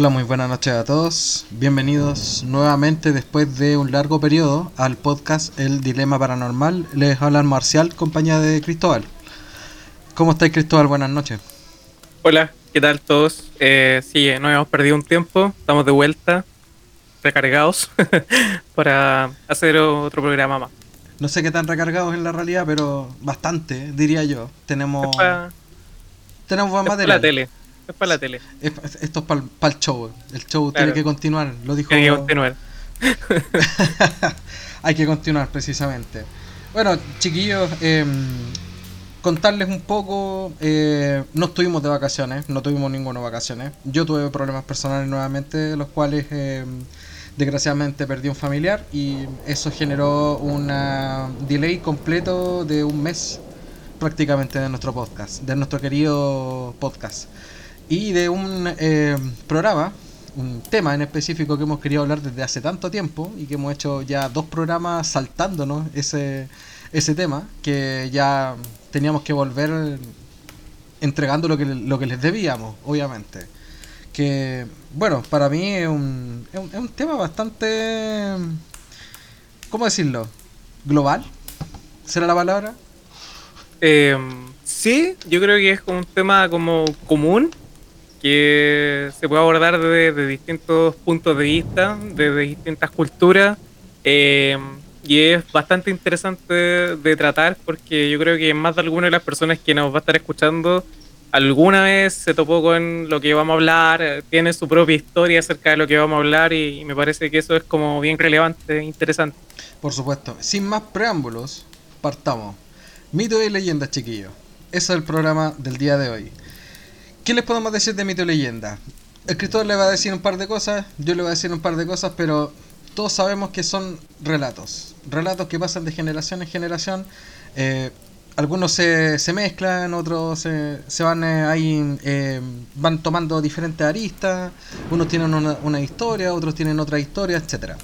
Hola, muy buenas noches a todos. Bienvenidos nuevamente después de un largo periodo al podcast El Dilema Paranormal. Les habla Marcial, compañía de Cristóbal. ¿Cómo estáis, Cristóbal? Buenas noches. Hola, ¿qué tal todos? Eh, sí, no hemos perdido un tiempo, estamos de vuelta, recargados, para hacer otro programa más. No sé qué tan recargados en la realidad, pero bastante, diría yo. Tenemos, tenemos buen material. la tele es para la tele. esto es para el show. El show tiene que continuar, lo dijo. Tiene que continuar. Hay que continuar, precisamente. Bueno, chiquillos, em, contarles un poco. Eh, no estuvimos de vacaciones, no tuvimos ninguna vacaciones. Yo tuve problemas personales nuevamente, los cuales em, desgraciadamente perdí un familiar y eso generó un delay completo de un mes prácticamente de nuestro podcast, de nuestro querido podcast y de un eh, programa, un tema en específico que hemos querido hablar desde hace tanto tiempo y que hemos hecho ya dos programas saltándonos ese, ese tema, que ya teníamos que volver entregando lo que, lo que les debíamos, obviamente. Que, bueno, para mí es un, es un, tema bastante, ¿cómo decirlo? Global, ¿será la palabra? Eh, sí, yo creo que es un tema como común que se puede abordar desde, distintos puntos de vista, desde distintas culturas. Eh, y es bastante interesante de tratar porque yo creo que más de alguna de las personas que nos va a estar escuchando alguna vez se topó con lo que vamos a hablar, tiene su propia historia acerca de lo que vamos a hablar y, me parece que eso es como bien relevante, e interesante. Por supuesto, sin más preámbulos, partamos. Mito y leyendas, chiquillos. Ese es el programa del día de hoy. ¿Qué les podemos decir de mito y leyenda? El escritor le va a decir un par de cosas, yo le voy a decir un par de cosas, pero todos sabemos que son relatos. Relatos que pasan de generación en generación. Eh, algunos se, se, mezclan, otros se, se van eh, ahí, eh, van tomando diferentes aristas. Unos tienen una, una historia, otros tienen otra historia, etcétera.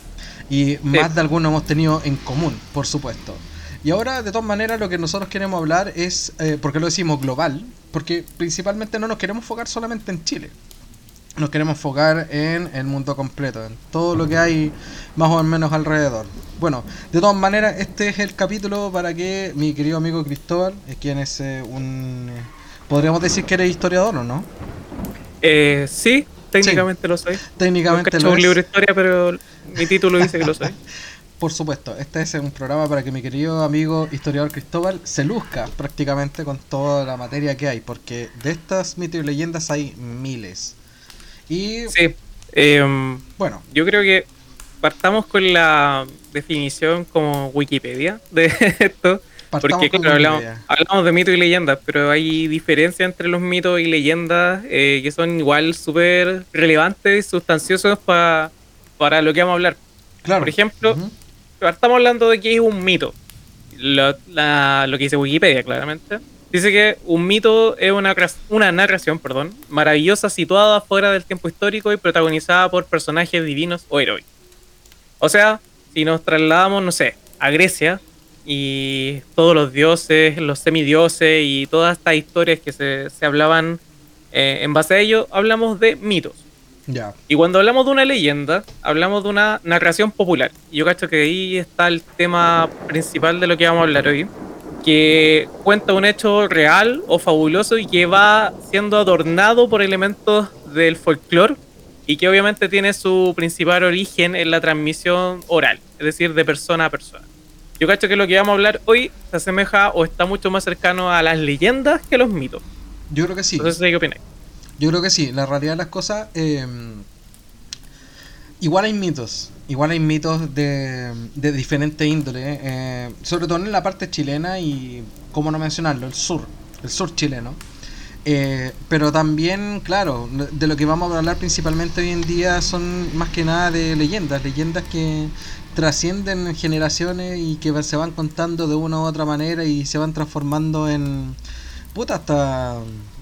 Y más de algunos hemos tenido en común, por supuesto. Y ahora, de todas maneras, lo que nosotros queremos hablar es, eh, porque lo decimos global, porque principalmente no nos queremos enfocar solamente en Chile. Nos queremos enfocar en el mundo completo, en todo lo que hay más o menos alrededor. Bueno, de todas maneras, este es el capítulo para que mi querido amigo Cristóbal, quien es eh, un... Podríamos decir que eres historiador, ¿o no? Eh, sí, técnicamente lo soy. Técnicamente lo un libro de historia, pero mi título dice que lo soy. Por supuesto, este es un programa para que mi querido amigo historiador Cristóbal se luzca prácticamente con toda la materia que hay, porque de estas mitos y leyendas hay miles. Y sí, em, bueno, yo creo que partamos con la definición como Wikipedia de esto. Porque hablamos, de mitos y leyendas, pero hay diferencia entre los mitos y leyendas eh, que son igual súper relevantes y sustanciosos para lo que vamos a hablar. Claro. Por ejemplo, estamos hablando de que es un mito. Lo, que dice Wikipedia, claramente. Dice que un mito es una, una narración perdón, maravillosa situada fuera del tiempo histórico y protagonizada por personajes divinos o heroicos. O sea, si nos trasladamos, no sé, a Grecia y todos los dioses, los semidioses y todas estas historias que se, se hablaban eh, en base a ello, hablamos de mitos. Y cuando hablamos de una leyenda, hablamos de una narración popular. Y yo cacho que ahí está el tema principal de lo que vamos a hablar hoy, que cuenta un hecho real o fabuloso y que va siendo adornado por elementos del folclore y que obviamente tiene su principal origen en la transmisión oral, es decir, de persona a persona. Yo cacho que lo que vamos a hablar hoy se asemeja o está mucho más cercano a las leyendas que a los mitos. Yo creo que sí. Entonces, ¿qué opináis? Yo creo que sí, la realidad de las cosas. Em, igual hay mitos, igual hay mitos de, de diferentes índoles, eh, sobre todo en la parte chilena y, cómo no mencionarlo, el sur, el sur chileno. Eh, pero también, claro, de lo que vamos a hablar principalmente hoy en día son más que nada de leyendas, leyendas que trascienden generaciones y que se van contando de una u otra manera y se van transformando en puta hasta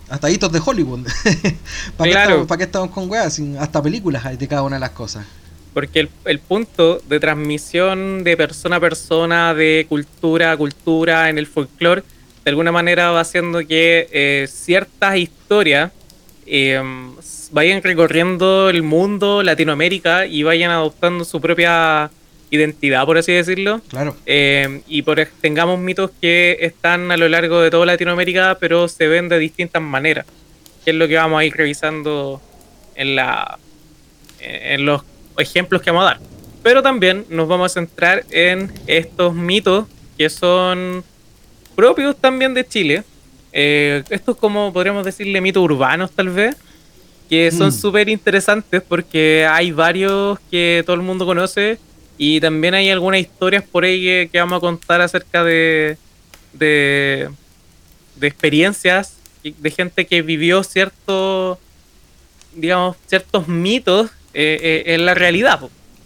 hasta hitos de Hollywood. ¿Para, qué ¿Para, estamos, con weas? Hasta películas hay de cada una de las cosas. Porque el, punto de transmisión de persona a persona, de cultura a cultura en el folclore, de alguna manera va haciendo que eh, ciertas historias eh, vayan recorriendo el mundo, Latinoamérica, y vayan adoptando su propia identidad, por así decirlo. Claro. Eh, y por tengamos mitos que están a lo largo de toda Latinoamérica, pero se ven de distintas maneras. Que es lo que vamos a ir revisando en la en los ejemplos que vamos a dar. Pero también nos vamos a centrar en estos mitos que son propios también de Chile. Eh, estos como podríamos decirle mitos urbanos tal vez, que son mm. súper interesantes porque hay varios que todo el mundo conoce y también hay algunas historias por ahí que, vamos a contar acerca de, de, experiencias de gente que vivió ciertos, digamos, ciertos mitos eh, eh, en la realidad.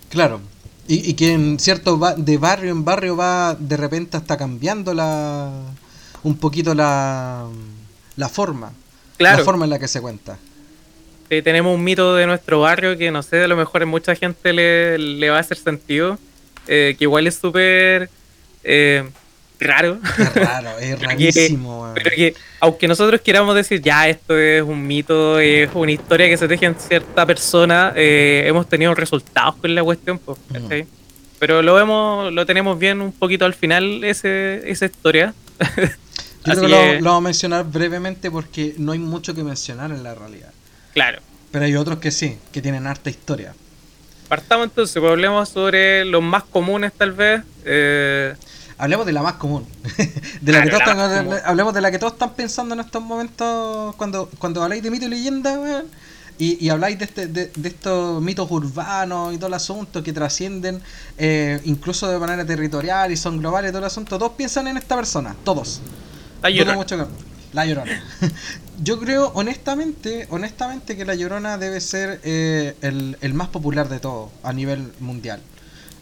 Claro. Y, que en cierto de barrio en barrio va de repente hasta cambiando la un poquito la, la forma. La forma en la que se cuenta tenemos un mito de nuestro barrio que no sé, a lo mejor a mucha gente le, va a hacer sentido, eh, que igual es súper eh, raro. Es raro, es rarísimo. pero que, aunque nosotros queramos decir, ya, esto es un mito, es una historia que se teje en cierta persona, eh, hemos tenido resultados con la cuestión, pues, Pero lo vemos, lo tenemos bien un poquito al final, ese, esa historia. Yo creo que lo, lo, vamos a mencionar brevemente porque no hay mucho que mencionar en la realidad. Claro. Pero hay otros que sí, que tienen harta historia. Partamos entonces, pues hablemos sobre los más comunes tal vez. Eh, hablemos de la más común. de la que todos están, hablemos de la que todos están pensando en estos momentos cuando, cuando habláis de mito y leyenda, Y, habláis de, este, de, estos mitos urbanos y todo el asunto que trascienden eh, incluso de manera territorial y son globales y todo el asunto. Todos piensan en esta persona, todos. Mucho la Llorona. Yo creo, honestamente, honestamente que La Llorona debe ser eh, el, más popular de todo a nivel mundial.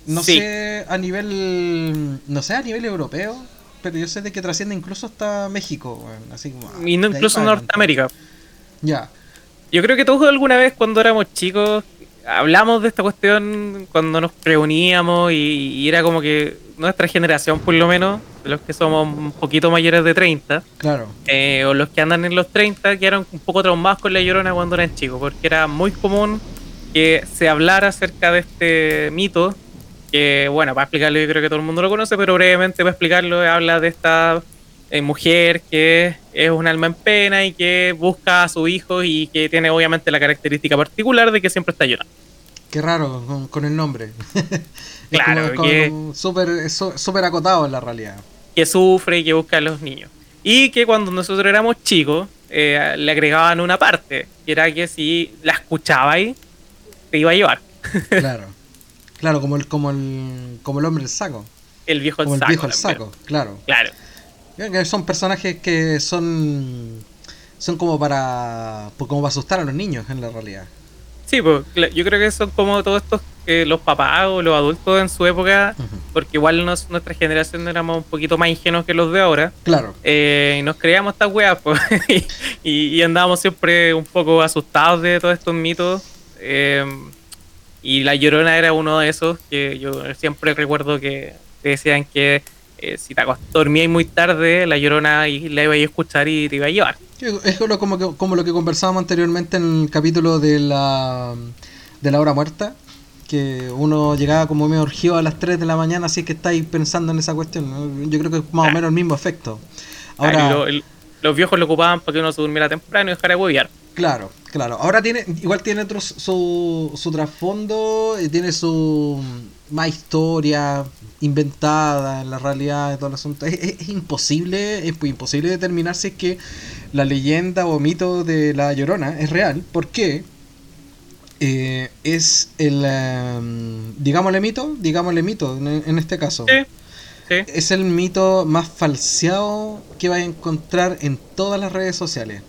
No sé a nivel, no sé a nivel europeo, pero yo sé de que trasciende incluso hasta México, así como. Y no incluso Norteamérica. Ya. Yo creo que todos alguna vez cuando éramos chicos hablamos de esta cuestión cuando nos reuníamos y era como que nuestra generación, por lo menos, los que somos un poquito mayores de 30, claro. Eh, o los que andan en los 30, que eran un poco traumados con la llorona cuando eran chicos, porque era muy común que se hablara acerca de este mito, que, bueno, para explicarlo, yo creo que todo el mundo lo conoce, pero brevemente para explicarlo, habla de esta eh, mujer que es un alma en pena y que busca a su hijo y que tiene obviamente la característica particular de que siempre está llorando. Qué raro con, el nombre. claro, que súper super acotado en la realidad. Que sufre y que busca a los niños. Y que cuando nosotros éramos chicos, eh, le agregaban una parte, que era que si la escuchabais, te iba a llevar. claro. Claro, como el, como el, como el hombre del saco. El viejo el saco. El viejo el saco, claro. Claro. Son personajes que son son como para como para asustar a los niños en la realidad. Sí, pues, yo creo que son como todos estos, los papás o los adultos en su época, porque igual nuestra generación éramos un poquito más ingenuos que los de ahora. Claro. Eh, y nos creíamos estas weas, pues, y, andábamos siempre un poco asustados de todos estos mitos. Eh, y La Llorona era uno de esos que yo siempre recuerdo que decían que eh, si te dormías muy tarde, La Llorona y la iba a escuchar y te iba a llevar. Es como, como lo que conversábamos anteriormente en el capítulo de la, de la hora muerta, que uno llegaba como medio urgido a las 3 de la mañana, así que estáis pensando en esa cuestión. Yo creo que es más o menos el mismo efecto. Ahora, los viejos lo ocupaban para que uno se durmiera temprano y dejara de huevear. Claro, claro. Ahora tiene, igual tiene otro, su, su trasfondo, y tiene su más historia inventada en la realidad de todo el asunto. Es, imposible, es imposible determinar si es que la leyenda o mito de la Llorona es real. porque eh, es el, um, digámosle mito, digámosle mito en, este caso. Es el mito más falseado que vas a encontrar en todas las redes sociales.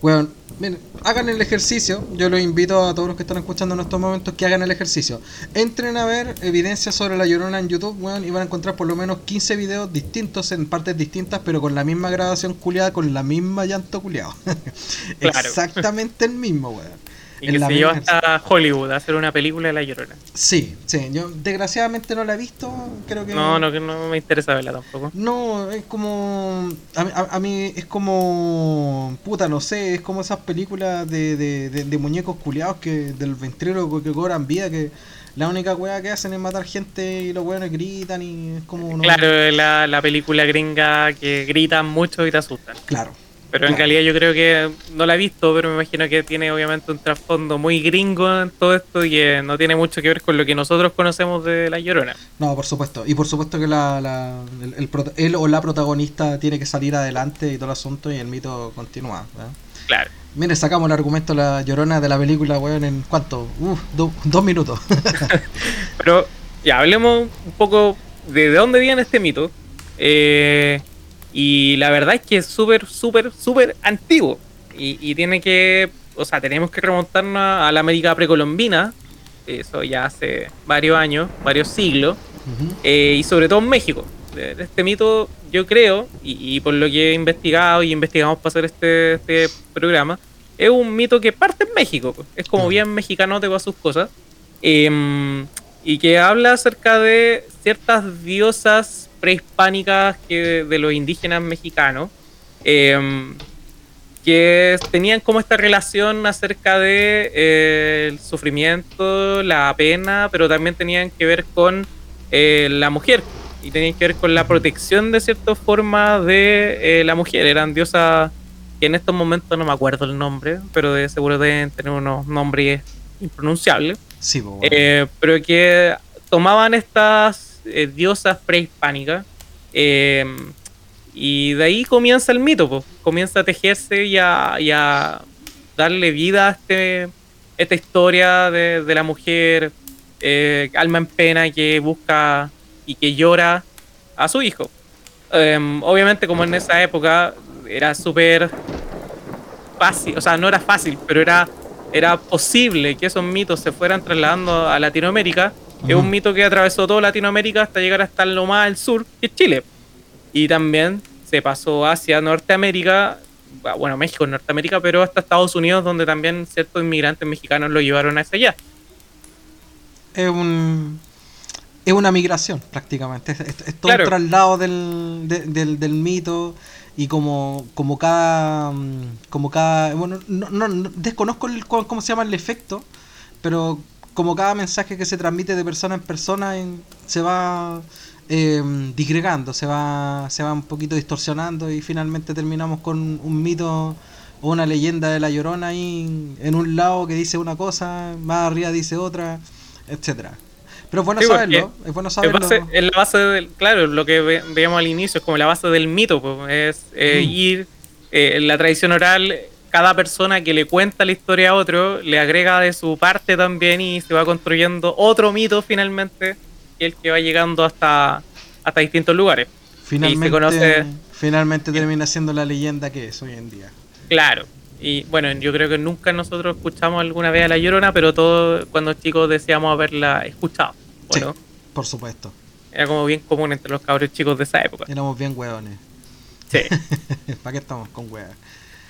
Bueno, miren, hagan el ejercicio. Yo los invito a todos los que están escuchando en estos momentos que hagan el ejercicio. Entren a ver evidencia sobre la llorona en YouTube, weón, y van a encontrar por lo menos 15 videos distintos en partes distintas, pero con la misma grabación culiada, con la misma llanto culiado. Exactamente el mismo, weón. Y que se llevó hasta Hollywood a hacer una película de La Llorona. Sí, sí. Yo desgraciadamente no la he visto. Creo que. No, no, no me interesa verla tampoco. No, es como. A, mí es como. Puta, no sé. Es como esas películas de, de, de, muñecos culiados que del ventríloco que cobran vida. Que la única weá que hacen es matar gente y los weones gritan y es como. Claro, la, la película gringa que gritan mucho y te asustan. Claro. Pero en realidad yo creo que no la he visto, pero me imagino que tiene obviamente un trasfondo muy gringo en todo esto y que no tiene mucho que ver con lo que nosotros conocemos de La Llorona. No, por supuesto. Y por supuesto que la, la el, él o la protagonista tiene que salir adelante y todo el asunto y el mito continúa. Claro. Mire, sacamos el argumento La Llorona de la película, weón, en cuánto? Uh, dos minutos. pero ya, hablemos un poco de, de dónde viene este mito. Eh, y la verdad es que es súper, súper, súper antiguo. Y, tiene que, o sea, tenemos que remontarnos a la América precolombina, eso ya hace varios años, varios siglos, eh, y sobre todo en México. Este mito, yo creo, y, por lo que he investigado y investigamos para hacer este, este programa, es un mito que parte en México, es como bien mexicano de sus cosas, em, y que habla acerca de ciertas diosas prehispánicas que de los indígenas mexicanos, em, que tenían como esta relación acerca de eh, el sufrimiento, la pena, pero también tenían que ver con eh, la mujer y tenían que ver con la protección de cierta forma de eh, la mujer. Eran diosas que en estos momentos no me acuerdo el nombre, pero de seguro deben tener unos nombres impronunciables. Sí, pero que tomaban estas eh, diosas prehispánicas. Eh, y de ahí comienza el mito, pues. comienza a tejerse y a, darle vida a este, esta historia de, la mujer, eh, alma en pena que busca y que llora a su hijo. Em, obviamente como en esa época era súper fácil, o sea, no era fácil, pero era, era posible que esos mitos se fueran trasladando a Latinoamérica es un mito que atravesó toda Latinoamérica hasta llegar hasta lo más al sur, que es Chile. Y también se pasó hacia Norteamérica, ah, bueno, México, Norteamérica, pero hasta Estados Unidos, donde también ciertos inmigrantes mexicanos lo llevaron hacia allá. Es un. Es una migración, prácticamente. Es, todo el traslado del, del, mito y como, como cada. Como cada. Bueno, no, no, desconozco cómo se llama el efecto, pero como cada mensaje que se transmite de persona en persona se va eh, disgregando, se va, se va un poquito distorsionando y finalmente terminamos con un mito o una leyenda de la llorona ahí en un lado que dice una cosa, más arriba dice otra, etcétera. Pero es bueno saberlo, es bueno saberlo. Es la base del, claro, lo que veíamos al inicio es como la base del mito, pues, es eh, mm. ir eh, en la tradición oral cada persona que le cuenta la historia a otro le agrega de su parte también y se va construyendo otro mito finalmente, que es el que va llegando hasta, hasta distintos lugares. Finalmente, finalmente termina siendo la leyenda que es hoy en día. Claro. Y bueno, yo creo que nunca nosotros escuchamos alguna vez a La Llorona, pero todos cuando chicos deseamos haberla escuchado. Bueno, por supuesto. Era como bien común entre los cabros chicos de esa época. Éramos bien hueones. Sí. ¿Para qué estamos con hueones?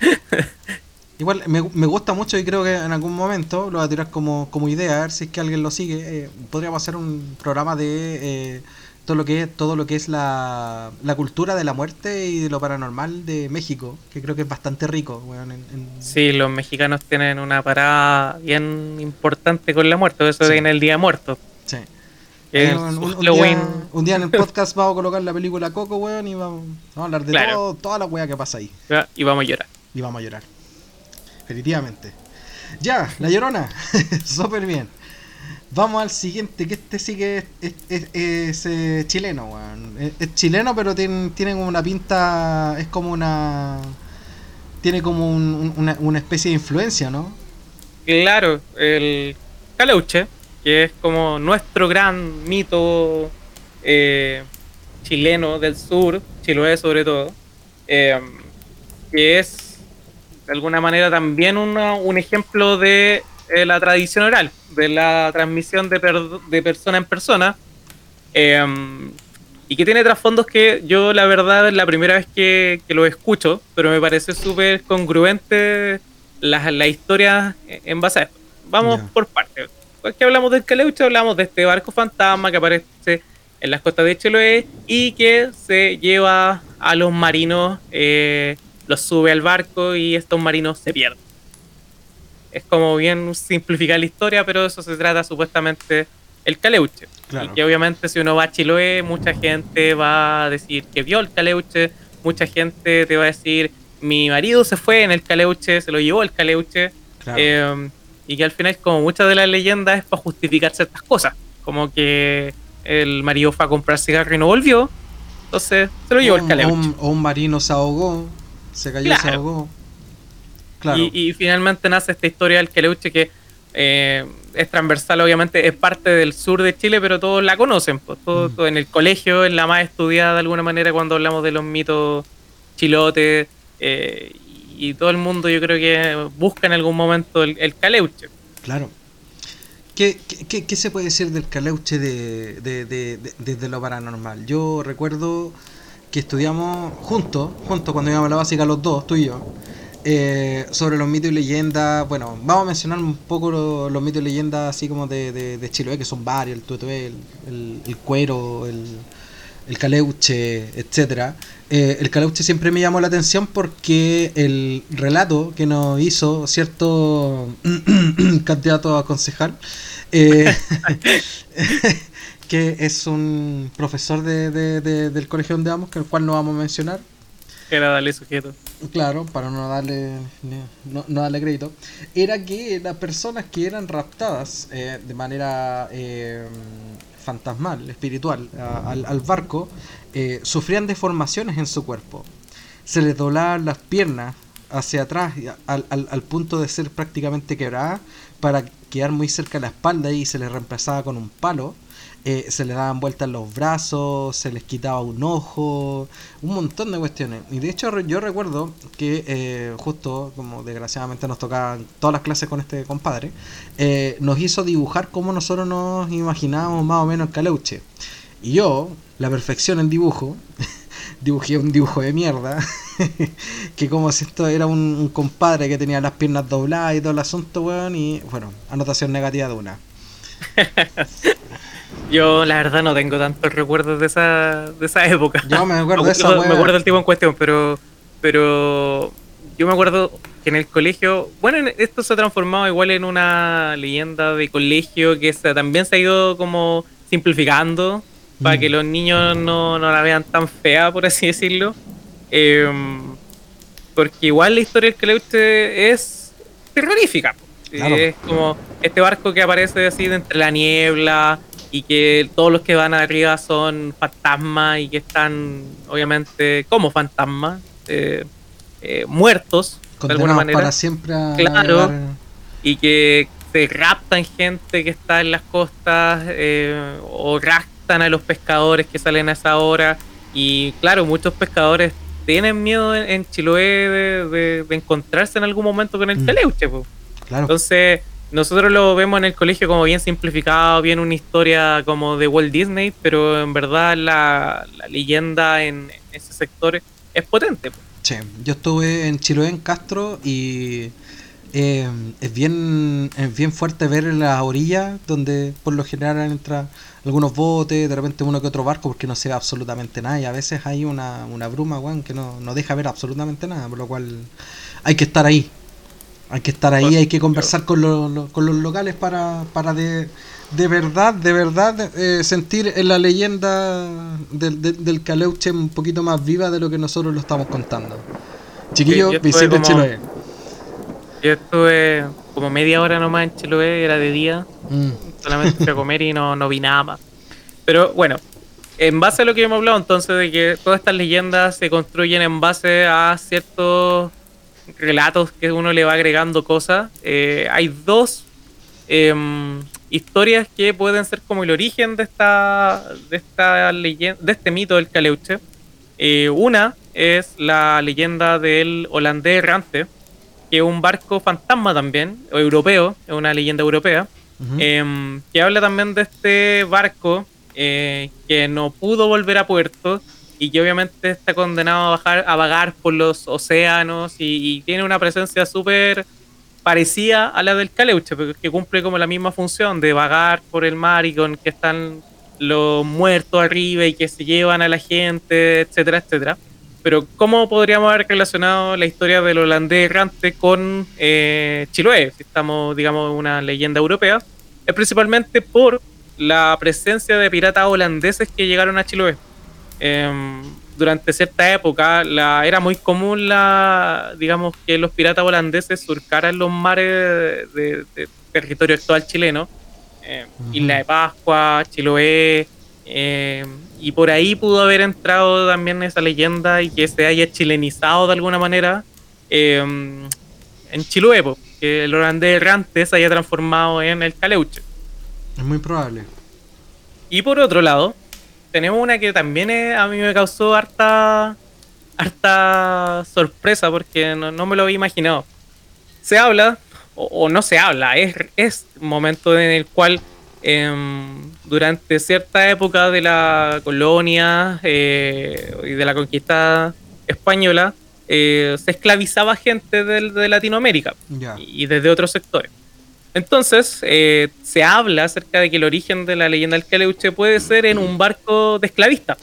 Igual me, gusta mucho y creo que en algún momento lo voy a tirar como, como idea, a ver si es que alguien lo sigue. Eh, podríamos hacer un programa de eh, todo lo que es, todo lo que es la, la, cultura de la muerte y de lo paranormal de México, que creo que es bastante rico. Sí, los mexicanos tienen una parada bien importante con la muerte, eso sí. en el Día Muerto. Sí. un, día, en el podcast vamos a colocar la película Coco, weón, y vamos, a hablar de todo, toda la weá que pasa ahí. Y vamos a llorar y vamos a llorar. Definitivamente. Ya, la llorona. Súper bien. Vamos al siguiente, que este sí que es, eh, chileno, weón. Es, chileno, pero tiene, tiene una pinta. Es como una. Tiene como una, una, especie de influencia, ¿no? Claro, el Caleuche, que es como nuestro gran mito eh, chileno del sur, Chiloé sobre todo, eh, que es de alguna manera también un ejemplo de eh, la tradición oral, de la transmisión de, de persona en persona. Em, y que tiene trasfondos que yo la verdad es la primera vez que, lo escucho, pero me parece súper congruente la, la historia en base a esto. vamos por partes. que hablamos del Caleuche, hablamos de este barco fantasma que aparece en las costas de Chiloé y que se lleva a los marinos, eh, los sube al barco y estos marinos se pierden. Es como bien simplificar la historia, pero eso se trata supuestamente el Caleuche. Y que obviamente si uno va a Chiloé, mucha gente va a decir que vio el Caleuche, mucha gente te va a decir, mi marido se fue en el Caleuche, se lo llevó el Caleuche. Em, y que al final, como muchas de las leyendas, es para justificar ciertas cosas. Como que el marido fue a comprar cigarro y no volvió. Entonces se lo llevó el Caleuche. O un, marino se ahogó, se cayó y se ahogó. Claro. Y, finalmente nace esta historia del Caleuche que eh, es transversal, obviamente, es parte del sur de Chile, pero todos la conocen. Pues, todo, mm. en el colegio es la más estudiada de alguna manera cuando hablamos de los mitos chilotes. Eh, y todo el mundo yo creo que busca en algún momento el, caleuche. Claro. ¿Qué, qué, se puede decir del caleuche de, de, lo paranormal? Yo recuerdo que estudiamos juntos, juntos cuando íbamos a la básica los dos, tú y yo, eh, sobre los mitos y leyendas. Bueno, vamos a mencionar un poco los, mitos y leyendas así como de, de, Chiloé, que son varios, el tuetué, el, cuero, el, el caleuche, etcétera. Eh, el caleuche siempre me llamó la atención porque el relato que nos hizo cierto candidato a concejal, eh, que es un profesor de, del colegio donde vamos, que el cual no vamos a mencionar, era darle sujeto. Claro, para no darle no, darle crédito. Era que las personas que eran raptadas eh, de manera eh, fantasmal, espiritual, al, barco, eh, sufrían deformaciones en su cuerpo. Se les doblaban las piernas hacia atrás al, al, punto de ser prácticamente quebradas para quedar muy cerca de la espalda y se les reemplazaba con un palo eh, se le daban vueltas los brazos, se les quitaba un ojo, un montón de cuestiones. Y de hecho yo recuerdo que eh, justo, como desgraciadamente nos tocaban todas las clases con este compadre, eh, nos hizo dibujar como nosotros nos imaginábamos más o menos el caleuche. Y yo, la perfección en dibujo, dibujé un dibujo de mierda, que como si esto era un, compadre que tenía las piernas dobladas y todo el asunto, weón, y bueno, anotación negativa de una. Yo la verdad no tengo tantos recuerdos de esa, de esa época. Yo me acuerdo de Me acuerdo del tipo en cuestión, pero, pero yo me acuerdo que en el colegio, bueno, esto se ha transformado igual en una leyenda de colegio que también se ha ido como simplificando para que mm. los niños no, la vean tan fea, por así decirlo. Em, porque igual la historia del colegio es terrorífica. Es como este barco que aparece así de entre la niebla, y que todos los que van arriba son fantasmas y que están obviamente como fantasmas eh, eh, muertos de alguna manera para siempre claro y que se raptan gente que está en las costas eh, o raptan a los pescadores que salen a esa hora y claro muchos pescadores tienen miedo en, Chiloé de, encontrarse en algún momento con el mm. teleuche claro. entonces nosotros lo vemos en el colegio como bien simplificado, bien una historia como de Walt Disney, pero en verdad la, leyenda en, ese sector es potente. Sí, yo estuve en Chiloé, en Castro, y eh, es, bien, es bien fuerte ver la orilla donde por lo general entran algunos botes, de repente uno que otro barco, porque no se ve absolutamente nada, y a veces hay una, una bruma, que no, no deja ver absolutamente nada, por lo cual hay que estar ahí hay que estar ahí, hay que conversar con, con los locales para, para de, de verdad, de verdad eh, sentir en la leyenda del, del, Caleuche un poquito más viva de lo que nosotros lo estamos contando. Chiquillo, visiten Chiloé. Yo estuve como media hora nomás en Chiloé, era de día, mm. solamente fui a comer y no, no vi nada más. Pero bueno, en base a lo que hemos hablado entonces de que todas estas leyendas se construyen en base a ciertos relatos que uno le va agregando cosas. Eh, hay dos em, historias que pueden ser como el origen de esta, de esta leyenda, de este mito del Caleuche. Eh, una es la leyenda del holandés errante, que es un barco fantasma también, o europeo, es una leyenda europea, em, que habla también de este barco eh, que no pudo volver a puerto y que obviamente está condenado a bajar a vagar por los océanos y, tiene una presencia súper parecía a la del Caleuche, que cumple como la misma función de vagar por el mar y con que están los muertos arriba y que se llevan a la gente, etcétera, etcétera. Pero ¿cómo podríamos haber relacionado la historia del holandés errante con eh, Chiloé? Si estamos, digamos, una leyenda europea, es principalmente por la presencia de piratas holandeses que llegaron a Chiloé. Em, durante cierta época la, era muy común la, digamos, que los piratas holandeses surcaran los mares de, territorio actual chileno, eh, Isla de Pascua, Chiloé, eh, y por ahí pudo haber entrado también esa leyenda y que se haya chilenizado de alguna manera en Chiloé, que el holandés errante se haya transformado en el caleuche. Es muy probable. Y por otro lado, tenemos una que también a mí me causó harta, harta sorpresa porque no, me lo había imaginado. Se habla, o, no se habla, es, es momento en el cual em, durante cierta época de la colonia eh, y de la conquista española eh, se esclavizaba gente de, Latinoamérica y desde otros sectores. Entonces, eh, se habla acerca de que el origen de la leyenda del Caleuche puede ser en un barco de esclavista.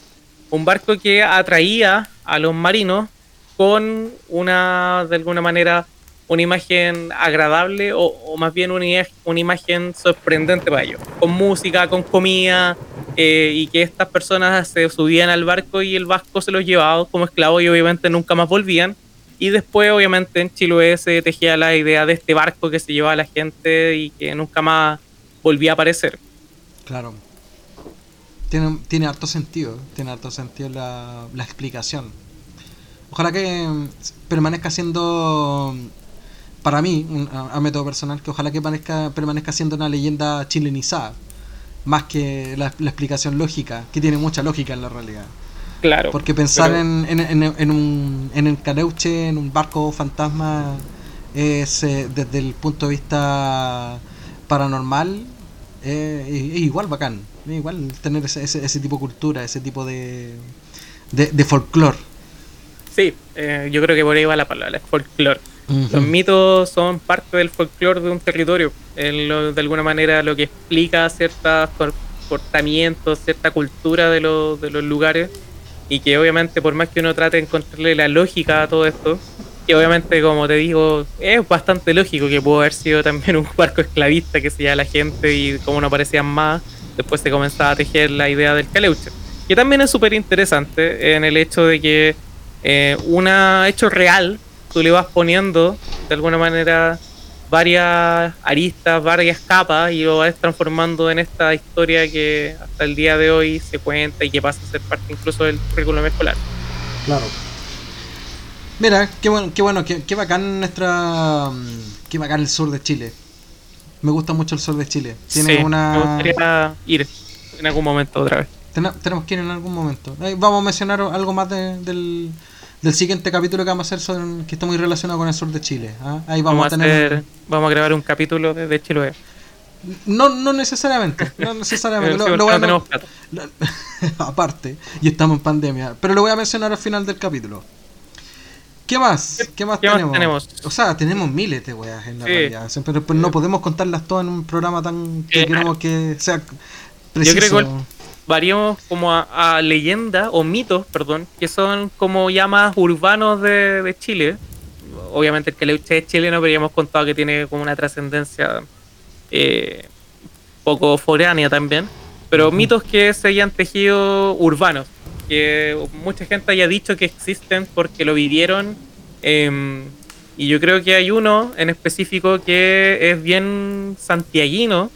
Un barco que atraía a los marinos con una, de alguna manera, una imagen agradable o, más bien una, una, imagen sorprendente para ellos. Con música, con comida, eh, y que estas personas se subían al barco y el vasco se los llevaba como esclavos y obviamente nunca más volvían y después, obviamente, en Chiloé se tejía la idea de este barco que se llevaba a la gente y que nunca más volvía a aparecer. Claro. Tiene, tiene harto sentido, tiene harto sentido la, la explicación. Ojalá que permanezca siendo, para mí, a, método personal, que ojalá que permanezca, permanezca siendo una leyenda chilenizada, más que la explicación lógica, que tiene mucha lógica en la realidad. Claro. Porque pensar en, en, en, un, en el Caleuche, en un barco fantasma, es eh, desde el punto de vista paranormal, eh, es, igual bacán. Es igual tener ese, ese, tipo de cultura, ese tipo de, de, folclore. Sí, eh, yo creo que por ahí va la palabra, folclore. Los mitos son parte del folclore de un territorio. de alguna manera lo que explica ciertos comportamientos, cierta cultura de, de los lugares y que obviamente por más que uno trate de encontrarle la lógica a todo esto, que obviamente como te digo, es bastante lógico que pudo haber sido también un barco esclavista que se lleva la gente y como no aparecían más, después se comenzaba a tejer la idea del caleuche, que también es súper interesante en el hecho de que eh, un hecho real tú le vas poniendo de alguna manera varias aristas, varias capas y lo vas transformando en esta historia que hasta el día de hoy se cuenta y que pasa a ser parte incluso del currículum escolar. Claro. Mira, qué bueno, qué bueno, qué, bacán nuestra, qué bacán el sur de Chile. Me gusta mucho el sur de Chile. Tiene una. Me gustaría ir en algún momento otra vez. tenemos que ir en algún momento. vamos a mencionar algo más del, del siguiente capítulo que vamos a hacer que está muy relacionado con el sur de Chile. ¿ah? Ahí vamos, a tener. vamos a grabar un capítulo de, de Chiloé. No, no necesariamente, no necesariamente. aparte, y estamos en pandemia. Pero lo voy a mencionar al final del capítulo. ¿Qué más? ¿Qué, más, tenemos? O sea, tenemos miles de weas en la realidad. Pero, no podemos contarlas todas en un programa tan que queremos que sea preciso. Yo creo que variamos como a, leyendas o mitos, perdón, que son como ya más urbanos de, Chile. Obviamente el que le es chileno, pero ya hemos contado que tiene como una trascendencia eh, poco foránea también. Pero mitos que se hayan tejido urbanos, que mucha gente haya dicho que existen porque lo vivieron. Em, y yo creo que hay uno en específico que es bien santiaguino,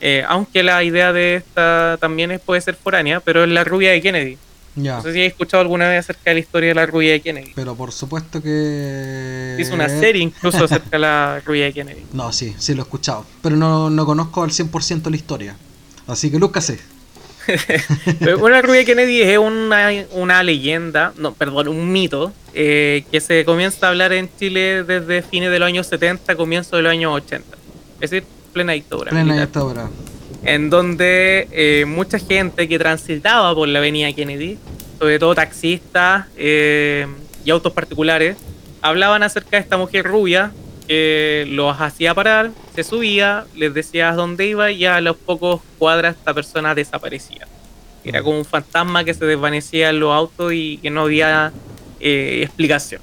eh, aunque la idea de esta también puede ser foránea, pero es la rubia de Kennedy. No sé si has escuchado alguna vez acerca de la historia de la rubia de Kennedy. Pero por supuesto que... Hizo una serie incluso acerca de la rubia de Kennedy. No, sí, sí lo he escuchado. Pero no, no conozco al 100% la historia. Así que Lucas sé. una rubia de Kennedy es una, una leyenda, no, perdón, un mito, eh, que se comienza a hablar en Chile desde fines de los años 70, comienzo de los años 80. Es decir, plena dictadura. Plena dictadura. En donde eh, mucha gente que transitaba por la avenida Kennedy, sobre todo taxistas eh, y autos particulares, hablaban acerca de esta mujer rubia que los hacía parar, se subía, les decía dónde iba y a los pocos cuadras esta persona desaparecía. Era mm. como un fantasma que se desvanecía en los autos y que no había eh, explicación.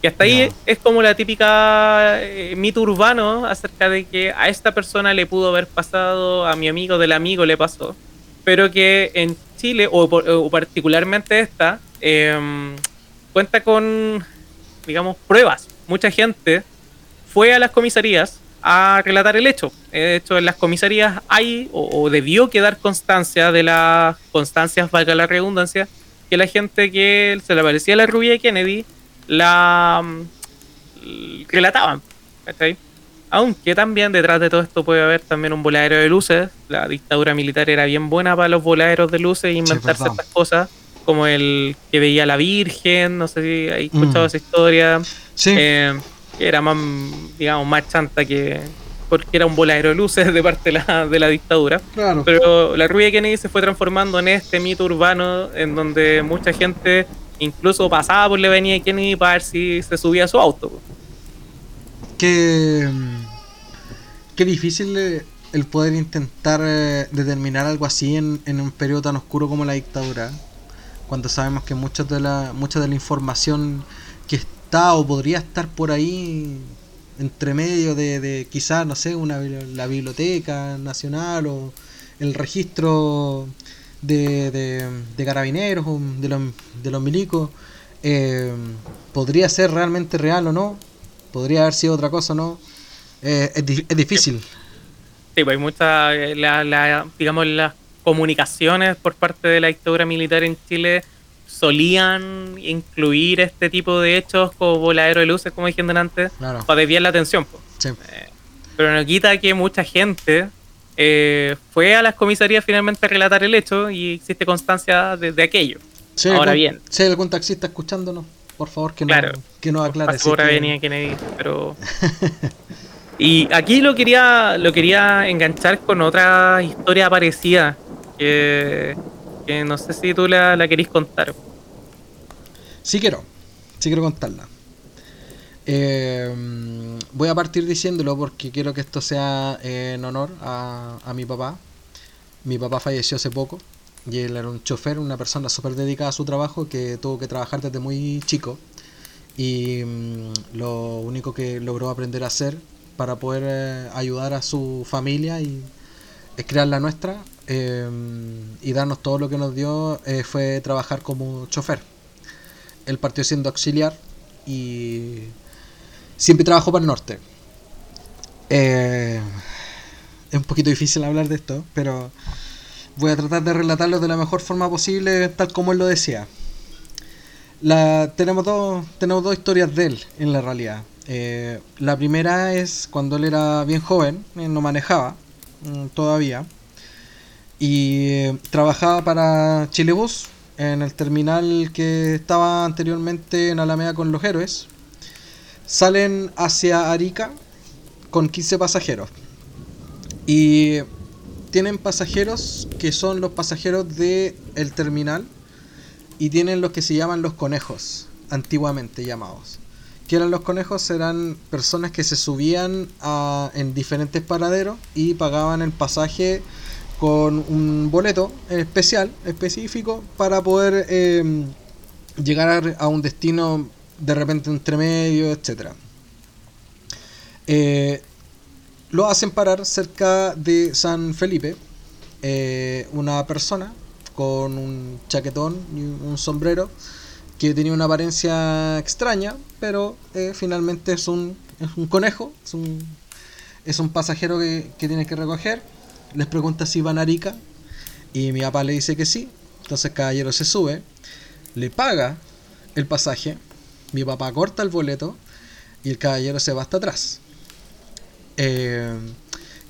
Y hasta ahí es como la típica eh, mito urbano acerca de que a esta persona le pudo haber pasado, a mi amigo del amigo le pasó, pero que en Chile, o, particularmente esta, em, cuenta con, digamos, pruebas. Mucha gente fue a las comisarías a relatar el hecho. De hecho, en las comisarías hay o, debió quedar constancia de las constancias, valga la redundancia, que la gente que se le aparecía la rubia de Kennedy la mm, relataban. Aunque también detrás de todo esto puede haber también un voladero de luces. La dictadura militar era bien buena para los voladeros de luces e inventar ciertas cosas, como el que veía a la Virgen, no sé si hay escuchado mm. esa historia. Eh, que era más, digamos, más chanta que. porque era un voladero de luces de parte de la, de la dictadura. Pero la rubia Kennedy se fue transformando en este mito urbano en donde mucha gente incluso pasaba por la avenida Kennedy para ver si se subía su auto. Qué, qué difícil el poder intentar eh, determinar algo así en, un periodo tan oscuro como la dictadura, cuando sabemos que mucha de la, mucha de la información que está o podría estar por ahí entre medio de, de quizás, no sé, una, la biblioteca nacional o el registro de, de, carabineros o de los, de los milicos eh, podría ser realmente real o no, podría haber sido otra cosa o no, eh, es, es, difícil. Sí, pues hay muchas, eh, la, digamos, las comunicaciones por parte de la dictadura militar en Chile solían incluir este tipo de hechos como voladero de luces, como dijeron antes, para desviar la atención. pero no quita que mucha gente eh, fue a las comisarías finalmente a relatar el hecho y existe constancia de, aquello. Ahora bien. Si hay algún taxista escuchándonos, por favor que, no, que nos aclare. Por venía Kennedy, pero... y aquí lo quería, lo quería enganchar con otra historia parecida que, que no sé si tú la, la querís contar. Sí quiero, sí quiero contarla. Eh, voy a partir diciéndolo porque quiero que esto sea en honor a, mi papá. Mi papá falleció hace poco y él era un chofer, una persona súper dedicada a su trabajo que tuvo que trabajar desde muy chico y mm, lo único que logró aprender a hacer para poder eh, ayudar a su familia y es crear la nuestra eh, y darnos todo lo que nos dio fue trabajar como chofer. Él partió siendo auxiliar y siempre trabajo para el norte. Eh, es un poquito difícil hablar de esto, pero voy a tratar de relatarlo de la mejor forma posible, tal como él lo decía. La, tenemos, dos, tenemos dos historias de él, en la realidad. Eh, la primera es cuando él era bien joven, no manejaba mm, todavía, y eh, trabajaba para Chilebus en el terminal que estaba anteriormente en Alameda con los héroes, salen hacia Arica con 15 pasajeros. Y tienen pasajeros que son los pasajeros del el terminal y tienen los que se llaman los conejos, antiguamente llamados. Que eran los conejos? Eran personas que se subían a, en diferentes paraderos y pagaban el pasaje con un boleto especial, específico, para poder eh, llegar a un destino de repente entre medio, etc. Eh, lo hacen parar cerca de San Felipe eh, una persona con un chaquetón y un sombrero que tenía una apariencia extraña, pero eh, finalmente es un, es un conejo, es un, es un pasajero que, que tiene que recoger. Les pregunta si van a Arica y mi papá le dice que sí. Entonces caballero se sube, le paga el pasaje mi papá corta el boleto y el caballero se va hasta atrás. Eh,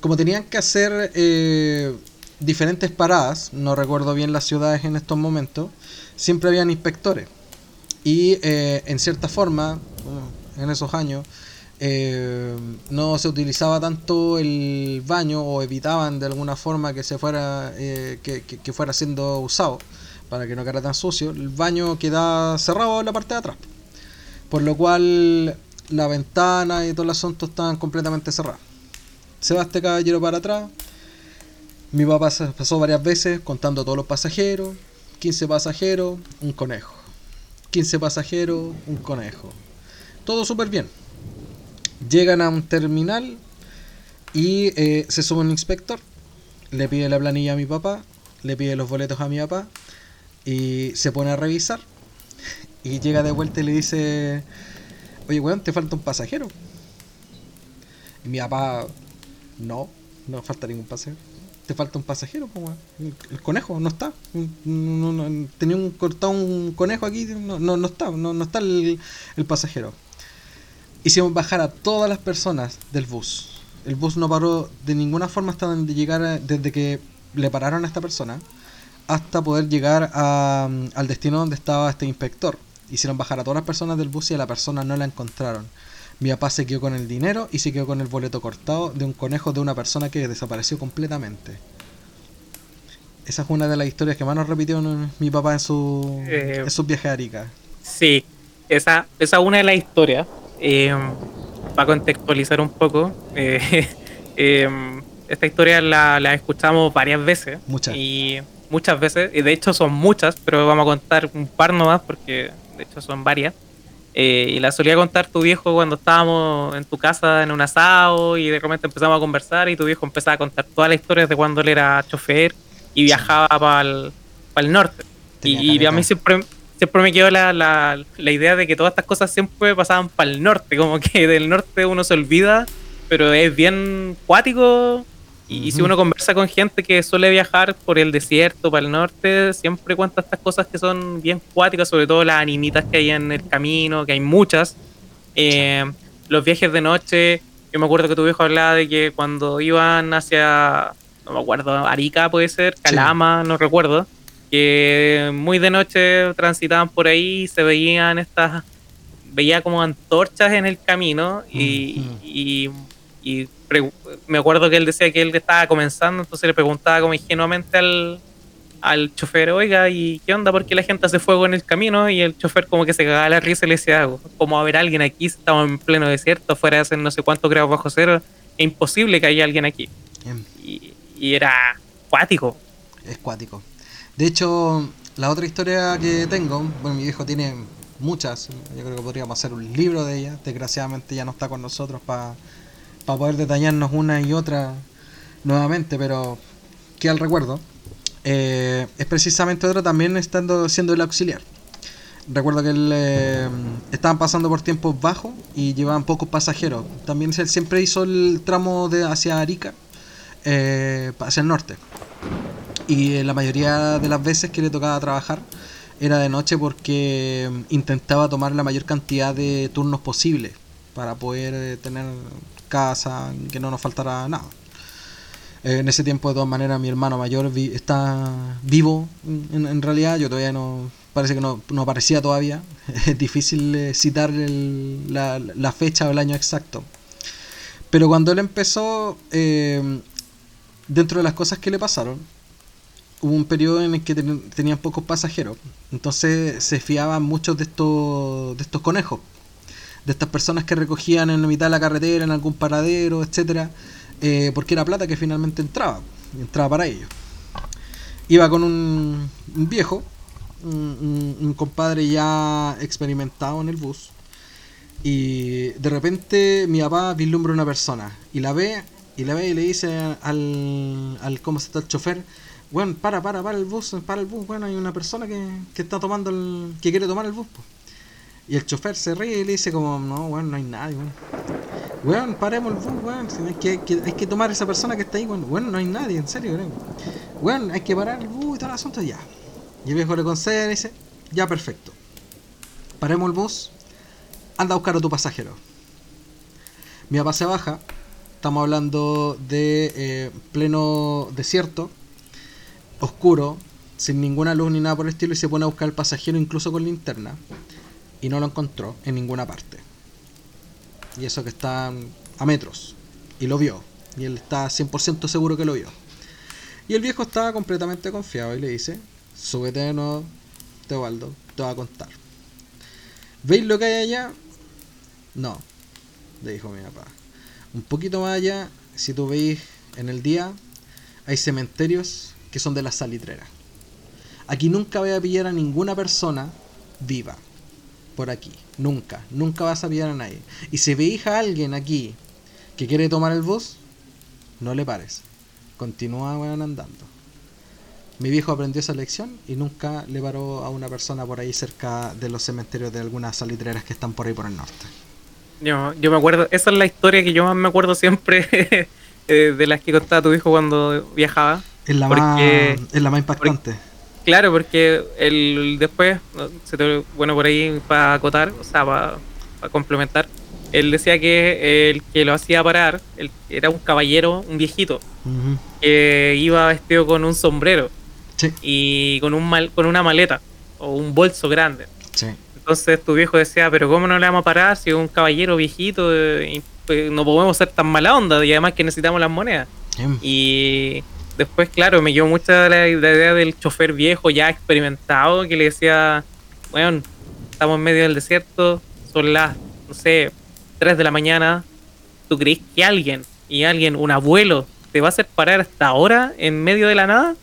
como tenían que hacer eh, diferentes paradas, no recuerdo bien las ciudades en estos momentos, siempre habían inspectores. Y eh, en cierta forma, en esos años, no se utilizaba tanto el baño o evitaban de alguna forma que se fuera que, que, fuera siendo usado para que no quedara tan sucio el baño queda cerrado en la parte de atrás por lo cual la ventana y todo el asunto estaban completamente cerrados. Se va este caballero para atrás. Mi papá pasó varias veces contando a todos los pasajeros. 15 pasajeros, un conejo. 15 pasajeros, un conejo. Todo súper bien. Llegan a un terminal y eh, se sube un inspector. Le pide la planilla a mi papá. Le pide los boletos a mi papá. Y se pone a revisar. Y llega de vuelta y le dice: Oye, weón, te falta un pasajero. Y mi papá: No, no falta ningún pasajero te falta un pasajero, el, conejo no está. tenía un cortado un conejo aquí, no, no, está, no, está el, pasajero. Hicimos bajar a todas las personas del bus. El bus no paró de ninguna forma hasta donde llegar, desde que le pararon a esta persona, hasta poder llegar al destino donde estaba este inspector. Hicieron bajar a todas las personas del bus y a la persona no la encontraron. Mi papá se quedó con el dinero y se quedó con el boleto cortado de un conejo de una persona que desapareció completamente. Esa es una de las historias que más nos repitió mi papá en, su, eh, en sus viajes a Arica. Sí, esa, esa es una de las historias. Eh, para contextualizar un poco, eh, esta historia la, la, escuchamos varias veces. Muchas. Y muchas veces, y de hecho son muchas, pero vamos a contar un par nomás porque de hecho son varias. Eh, y la solía contar tu viejo cuando estábamos en tu casa en un asado y de repente empezamos a conversar y tu viejo empezaba a contar todas las historias de cuando él era chofer y viajaba para el, norte. Y, a mí siempre, siempre me quedó la, la, la, idea de que todas estas cosas siempre pasaban para el norte, como que del norte uno se olvida, pero es bien cuático y, si uno conversa con gente que suele viajar por el desierto, para el norte, siempre cuenta estas cosas que son bien cuáticas, sobre todo las animitas que hay en el camino, que hay muchas. Eh, los viajes de noche, yo me acuerdo que tu viejo hablaba de que cuando iban hacia, no me acuerdo, Arica puede ser, Calama, no recuerdo, que muy de noche transitaban por ahí y se veían estas, veía como antorchas en el camino y, y me acuerdo que él decía que él estaba comenzando, entonces le preguntaba como ingenuamente al, al chofer, oiga, ¿y qué onda? ¿Por qué la gente hace fuego en el camino? Y el chofer como que se cagaba la risa y le decía, como a ver alguien aquí, estamos en pleno desierto, fuera de hacer no sé cuántos grados bajo cero, es imposible que haya alguien aquí. Y, y, era cuático. Es cuático. De hecho, la otra historia que tengo, bueno, mi viejo tiene muchas, yo creo que podríamos hacer un libro de ella, desgraciadamente ya no está con nosotros para para poder detallarnos una y otra nuevamente, pero que al recuerdo. Eh, es precisamente otro también estando siendo el auxiliar. Recuerdo que él, eh, estaban pasando por tiempos bajos y llevaban pocos pasajeros. También él siempre hizo el tramo de hacia Arica, eh, hacia el norte. Y la mayoría de las veces que le tocaba trabajar era de noche porque intentaba tomar la mayor cantidad de turnos posible para poder tener casa, que no nos faltará nada. Eh, en ese tiempo, de todas maneras, mi hermano mayor está vivo, en, realidad. Yo todavía no, parece que no, no aparecía todavía. es difícil eh, citar la, fecha o el año exacto. Pero cuando él empezó, eh, dentro de las cosas que le pasaron, hubo un periodo en el que tenían pocos pasajeros. Entonces se fiaban muchos de estos, de estos conejos de estas personas que recogían en la mitad de la carretera, en algún paradero, etcétera, eh, porque era plata que finalmente entraba, entraba para ellos. Iba con un, viejo, un, compadre ya experimentado en el bus, y de repente mi papá vislumbra una persona y la ve y la ve y le dice al, al cómo está el chofer, bueno, para, para, para el bus, para el bus, bueno, hay una persona que, que está tomando el, que quiere tomar el bus. Y el chofer se ríe y le dice como, no, weón, no hay nadie, weón. Weón, paremos el bus, weón. Hay que, hay que tomar a esa persona que está ahí, weón. Weón, no hay nadie, en serio, weón. Weón, hay que parar el bus y todo el asunto, ya. Y el viejo le concede y dice, ya, perfecto. Paremos el bus, anda a buscar a tu pasajero. Mi papá baja, estamos hablando de eh, pleno desierto, oscuro, sin ninguna luz ni nada por el estilo, y se pone a buscar al pasajero incluso con linterna y no lo encontró en ninguna parte. Y eso que está a metros. Y lo vio. Y él está 100% seguro que lo vio. Y el viejo estaba completamente confiado y le dice, súbete de nuevo, Teobaldo, te voy a contar. ¿Veis lo que hay allá? No. le dijo mi papá. Un poquito más allá, si tú veis en el día, hay cementerios que son de las salitreras. Aquí nunca voy a pillar a ninguna persona viva. Por aquí. Nunca. Nunca vas a pillar a nadie. Y si veis a alguien aquí que quiere tomar el bus, no le pares. Continúa andando. Mi viejo aprendió esa lección y nunca le paró a una persona por ahí cerca de los cementerios de algunas salitreras que están por ahí por el norte. Yo, yo me acuerdo, esa es la historia que yo más me acuerdo siempre eh, de las que contaba tu hijo cuando viajaba. Es la, más, es la más impactante. Claro, porque el, después, bueno, por ahí para acotar, o sea, para, complementar, él decía que el que lo hacía parar era un caballero, un viejito, que iba vestido con un sombrero y con, un mal, con una maleta o un bolso grande. Entonces tu viejo decía, pero ¿cómo no le vamos a parar si es un caballero viejito eh, y pues, no podemos ser tan mala onda y además que necesitamos las monedas? Y después, claro, me quedó mucha la, idea del chofer viejo ya experimentado que le decía, bueno, estamos en medio del desierto, son las, no sé, 3 de la mañana, ¿tú crees que alguien, y alguien, un abuelo, te va a hacer parar hasta ahora en medio de la nada?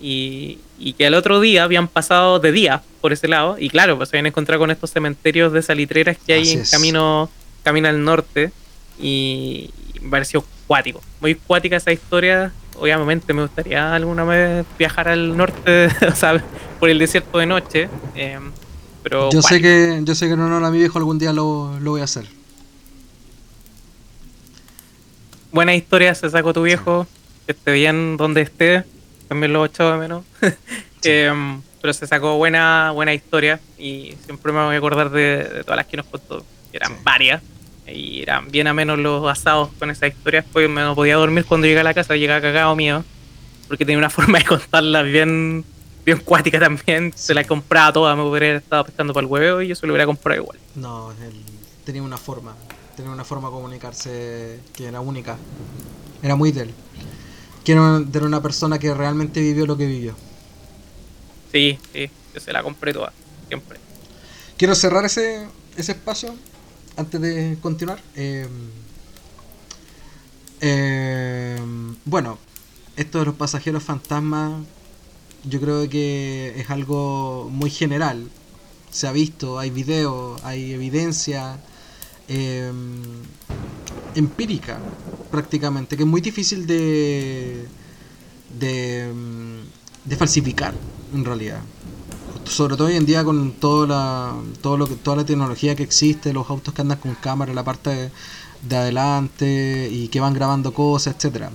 Y, y que al otro día habían pasado de día por ese lado. Y claro, pues se habían encontrado con estos cementerios de salitreras que hay en camino, camino al norte. Y, me pareció cuático. Muy cuática esa historia. Obviamente me gustaría alguna vez viajar al norte, o sea, por el desierto de noche. Eh, pero yo sé que yo sé que no, no, a mi viejo algún día lo, lo voy a hacer. Buena historia se sacó tu viejo. Que esté bien donde esté también lo he echado de menos. Em, pero se sacó buena, buena historia y siempre me voy a acordar de, todas las que nos contó, que eran varias. Y eran bien a menos los asados con esas historias, pues me no podía dormir cuando llegué a la casa, llegaba cagado mío, porque tenía una forma de contarlas bien, bien cuática también. Se la compraba toda, me hubiera estado pescando para el huevo y yo se lo hubiera comprado igual. No, él tenía una forma, tenía una forma de comunicarse que era única. Era muy de él. Quiero tener una persona que realmente vivió lo que vivió. Sí, sí, yo se la compré toda, siempre. Quiero cerrar ese, ese espacio antes de continuar. Eh, eh, bueno, esto de los pasajeros fantasmas, yo creo que es algo muy general. Se ha visto, hay videos, hay evidencia. Eh, empírica prácticamente, que es muy difícil de, de falsificar en realidad. Sobre todo hoy en día con toda la, todo lo que, toda la tecnología que existe, los autos que andan con cámara la parte de, adelante y que van grabando cosas, etcétera.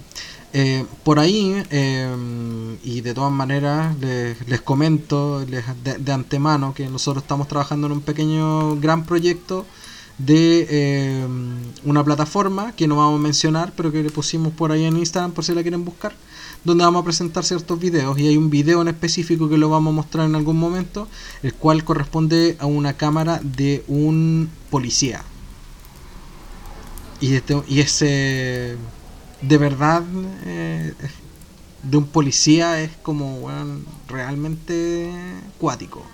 Eh, por ahí, eh, y de todas maneras, les, les comento de, de, antemano que nosotros estamos trabajando en un pequeño gran proyecto de eh, una plataforma que no vamos a mencionar, pero que le pusimos por ahí en Instagram por si la quieren buscar, donde vamos a presentar ciertos videos y hay un video en específico que lo vamos a mostrar en algún momento, el cual corresponde a una cámara de un policía. Y, este, y ese de verdad eh, de un policía es como realmente cuático.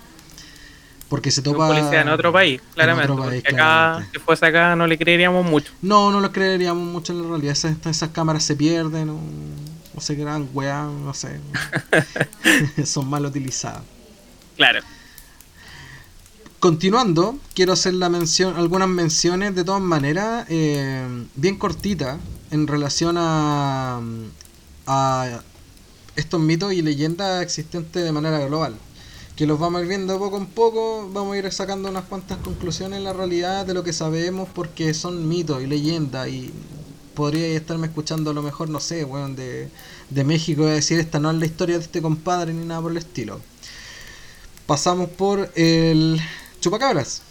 Porque se topa. policía en otro país, claramente. acá, si fuese acá, no le creeríamos mucho. No, no lo creeríamos mucho en la realidad. Esas, esas cámaras se pierden, o, o se crean weá, no sé. Son mal utilizadas. Claro. Continuando, quiero hacer la mención, algunas menciones de todas maneras, eh, bien cortitas, en relación a, a estos mitos y leyendas existentes de manera global que los vamos a ir viendo poco en poco, vamos a ir sacando unas cuantas conclusiones en la realidad de lo que sabemos porque son mitos y leyendas y podría estarme escuchando a lo mejor, no sé, weón, de, de México y decir esta no es la historia de este compadre ni nada por el estilo. Pasamos por el chupacabras.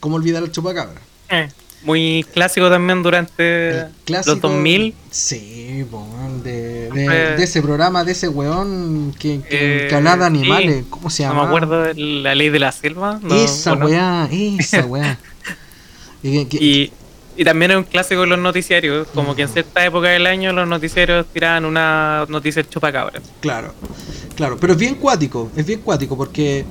¿Cómo olvidar el chupacabras? Eh muy clásico también durante los 2000. Sí, de, de, ese programa, de ese weón que, que, eh, de animales. ¿Cómo se llama? No me acuerdo de la ley de la selva. esa weá, esa weá. y, y, también es un clásico en los noticiarios, como que en cierta época del año los noticiarios tiraban una noticia chupacabras. Claro, claro, pero es bien cuático, es bien cuático porque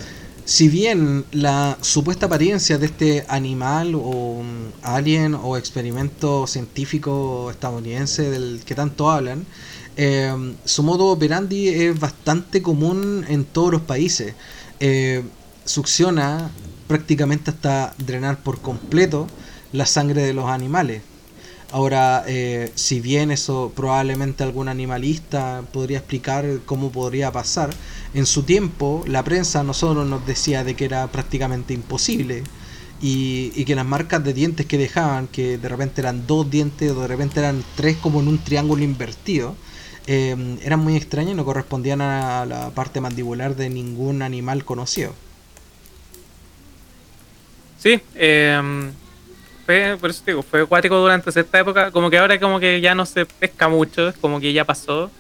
si bien la supuesta apariencia de este animal o alien o experimento científico estadounidense del que tanto hablan, eh, su modo operandi es bastante común en todos los países. Eh, succiona prácticamente hasta drenar por completo la sangre de los animales. Ahora, eh, si bien eso probablemente algún animalista podría explicar cómo podría pasar, en su tiempo la prensa a nosotros nos decía de que era prácticamente imposible y, y, que las marcas de dientes que dejaban, que de repente eran dos dientes o de repente eran tres como en un triángulo invertido, eh, eran muy extrañas y no correspondían a la parte mandibular de ningún animal conocido. Sí, eh, fue, por eso digo, fue acuático durante esta época, como que ahora como que ya no se pesca mucho, es como que ya pasó,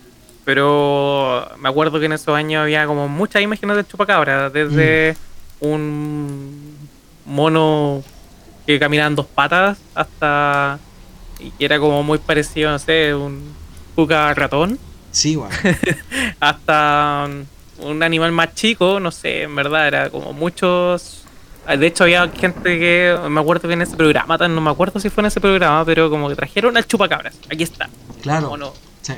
pero me acuerdo que en esos años había como muchas imágenes de chupacabra, desde mm. un mono que caminaba en dos patas hasta y era como muy parecido, no sé, un puca ratón. Sí, bueno. hasta un animal más chico, no sé, en verdad era como muchos de hecho, había gente que me acuerdo que en ese programa, no me acuerdo si fue en ese programa, pero como que trajeron al chupacabras. Aquí está. Claro. No? Sí.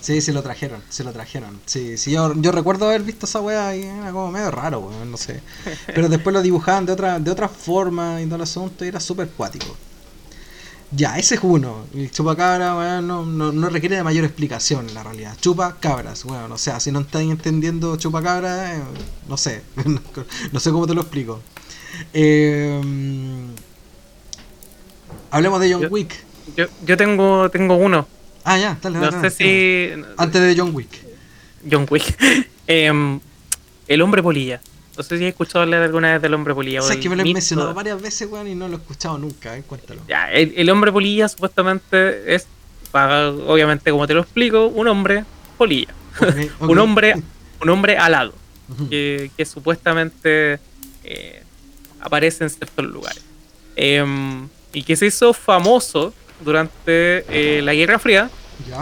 Sí, se lo trajeron, se lo trajeron. Sí, sí yo, yo recuerdo haber visto esa weá y era como medio raro, no sé. Pero después lo dibujaban de otra, de otra forma y todo el asunto y era súper cuático. Ya, ese es uno. El chupacabra, weón, no, no, requiere de mayor explicación en la realidad. Chupa cabras, weón. o sea, si no están entendiendo chupacabra, eh, no sé. no sé cómo te lo explico. Eh, hablemos de John Wick. Yo, yo tengo, tengo uno. Ah, ya, dale, No sé si. Antes de John Wick. John Wick. Em, el hombre polilla. No sé si he escuchado hablar alguna vez del hombre polilla. O sea, que me lo he mencionado varias veces, weón, y no lo he escuchado nunca, eh, cuéntalo. Ya, el, hombre polilla supuestamente es, obviamente, como te lo explico, un hombre polilla. un hombre un hombre alado. que, que, supuestamente eh, aparece en ciertos lugares. Em, y que se hizo famoso durante eh, la Guerra Fría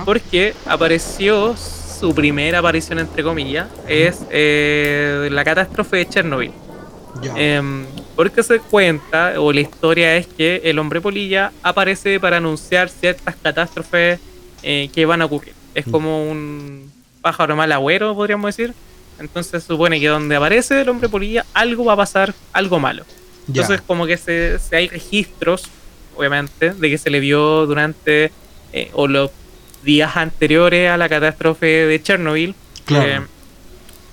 porque apareció su primera aparición, entre comillas, es eh, la catástrofe de Chernobyl. Em, porque se cuenta, o la historia es que el hombre polilla aparece para anunciar ciertas catástrofes eh, que van a ocurrir. Es mm. como un pájaro mal agüero, podríamos decir, entonces supone que donde aparece el hombre polilla, algo va a pasar, algo malo. Entonces, como que se, hay registros, obviamente, de que se le vio durante eh, o los días anteriores a la catástrofe de Chernobyl, eh,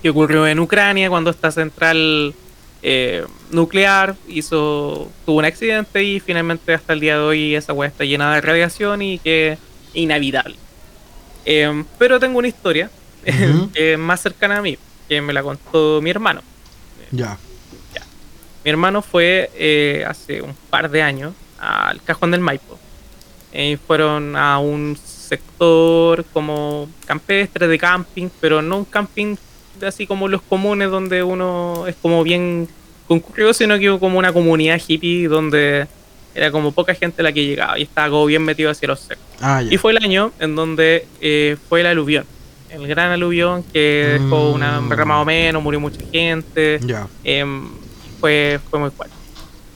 que ocurrió en Ucrania cuando esta central eh, nuclear hizo tuvo un accidente y finalmente hasta el día de hoy esa weá está llena de radiación y que es inhabitable. pero tengo una historia más cercana a mí que me la contó mi hermano. Ya. Mi hermano fue eh, hace un par de años al Cajón del Maipo. y fueron a un sector como campestre de camping, pero no un camping así como los comunes donde uno es como bien concurrido, sino que como una comunidad hippie donde era como poca gente la que llegaba y estaba como bien metido hacia los cerros. Ah, y fue el año en donde eh, fue el aluvión el gran aluvión que dejó una mm. más o menos, murió mucha gente. Em, fue, fue muy fuerte.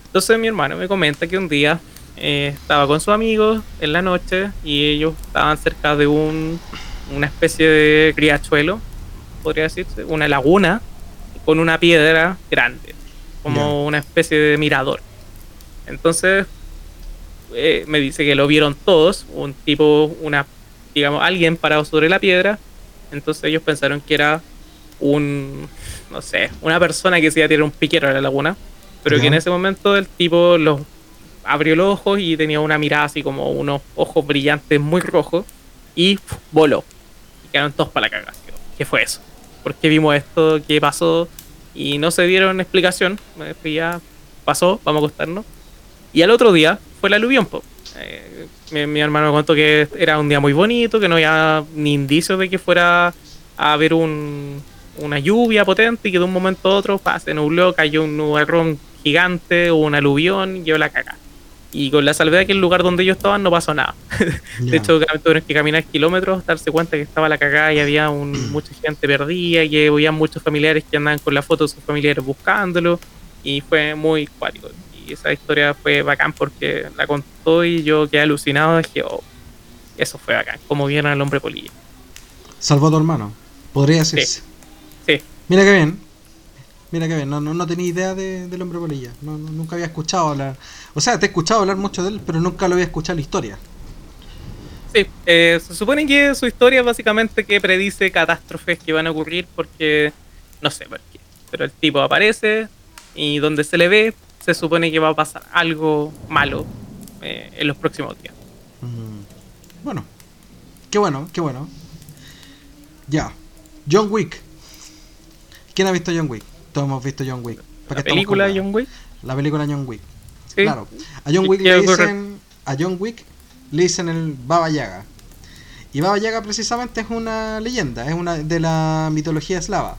Entonces mi hermano me comenta que un día eh, estaba con sus amigos en la noche y ellos estaban cerca de un, una especie de criachuelo, podría decirse, una laguna con una piedra grande, como una especie de mirador. Entonces eh, me dice que lo vieron todos, un tipo, una, digamos, alguien parado sobre la piedra entonces ellos pensaron que era un, no sé, una persona que se iba a tirar un piquero a la laguna. Pero que en ese momento el tipo los abrió los ojos y tenía una mirada así como unos ojos brillantes muy rojos y voló. Y quedaron todos para la cagada. ¿Qué fue eso? ¿Por qué vimos esto? ¿Qué pasó? Y no se dieron explicación. Ya pasó, vamos a acostarnos. Y al otro día fue la aluvión, eh, mi, hermano me contó que era un día muy bonito, que no había ni indicios de que fuera a haber un, una lluvia potente y que de un momento a otro se nubló, cayó un nubarrón gigante, o un aluvión y yo la caga. Y con la salvedad que el lugar donde ellos estaban no pasó nada. de hecho, tuvieron que caminar kilómetros, darse cuenta que estaba la cagada y había un, mucha gente perdida, que había muchos familiares que andaban con la foto de sus familiares buscándolo. Y fue muy cuático. Y esa historia fue bacán porque la contó y yo quedé alucinado. Dije, oh, eso fue bacán, como vieron al hombre polilla. Salvó a tu hermano, podría decirse. Sí. Mira qué bien. Mira qué bien, no, no, tenía idea del hombre polilla. No, nunca había escuchado hablar. O sea, te he escuchado hablar mucho de él, pero nunca lo había escuchado la historia. Sí, eh, se supone que su historia es básicamente que predice catástrofes que van a ocurrir porque no sé por qué. Pero el tipo aparece y donde se le ve, se supone que va a pasar algo malo eh, en los próximos días. Mm. Bueno, qué bueno, qué bueno. Ya, John Wick. ¿Quién ha visto John Wick? Todos hemos visto John Wick. ¿La película John Wick? La película John Wick. Claro. A John Wick le dicen. A John Wick le dicen el Baba Yaga. Y Baba Yaga precisamente es una leyenda, es una de la mitología eslava.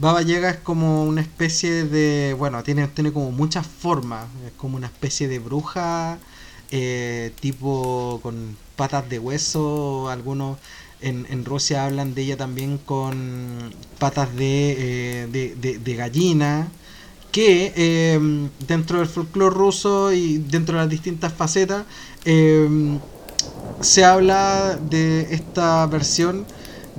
Baba Yaga es como una especie de. Bueno, tiene, tiene como muchas formas. Es como una especie de bruja. Eh, tipo con patas de hueso. Algunos en, Rusia hablan de ella también con patas de, eh, de, gallina, que em, dentro del folclore ruso y dentro de las distintas facetas em, se habla de esta versión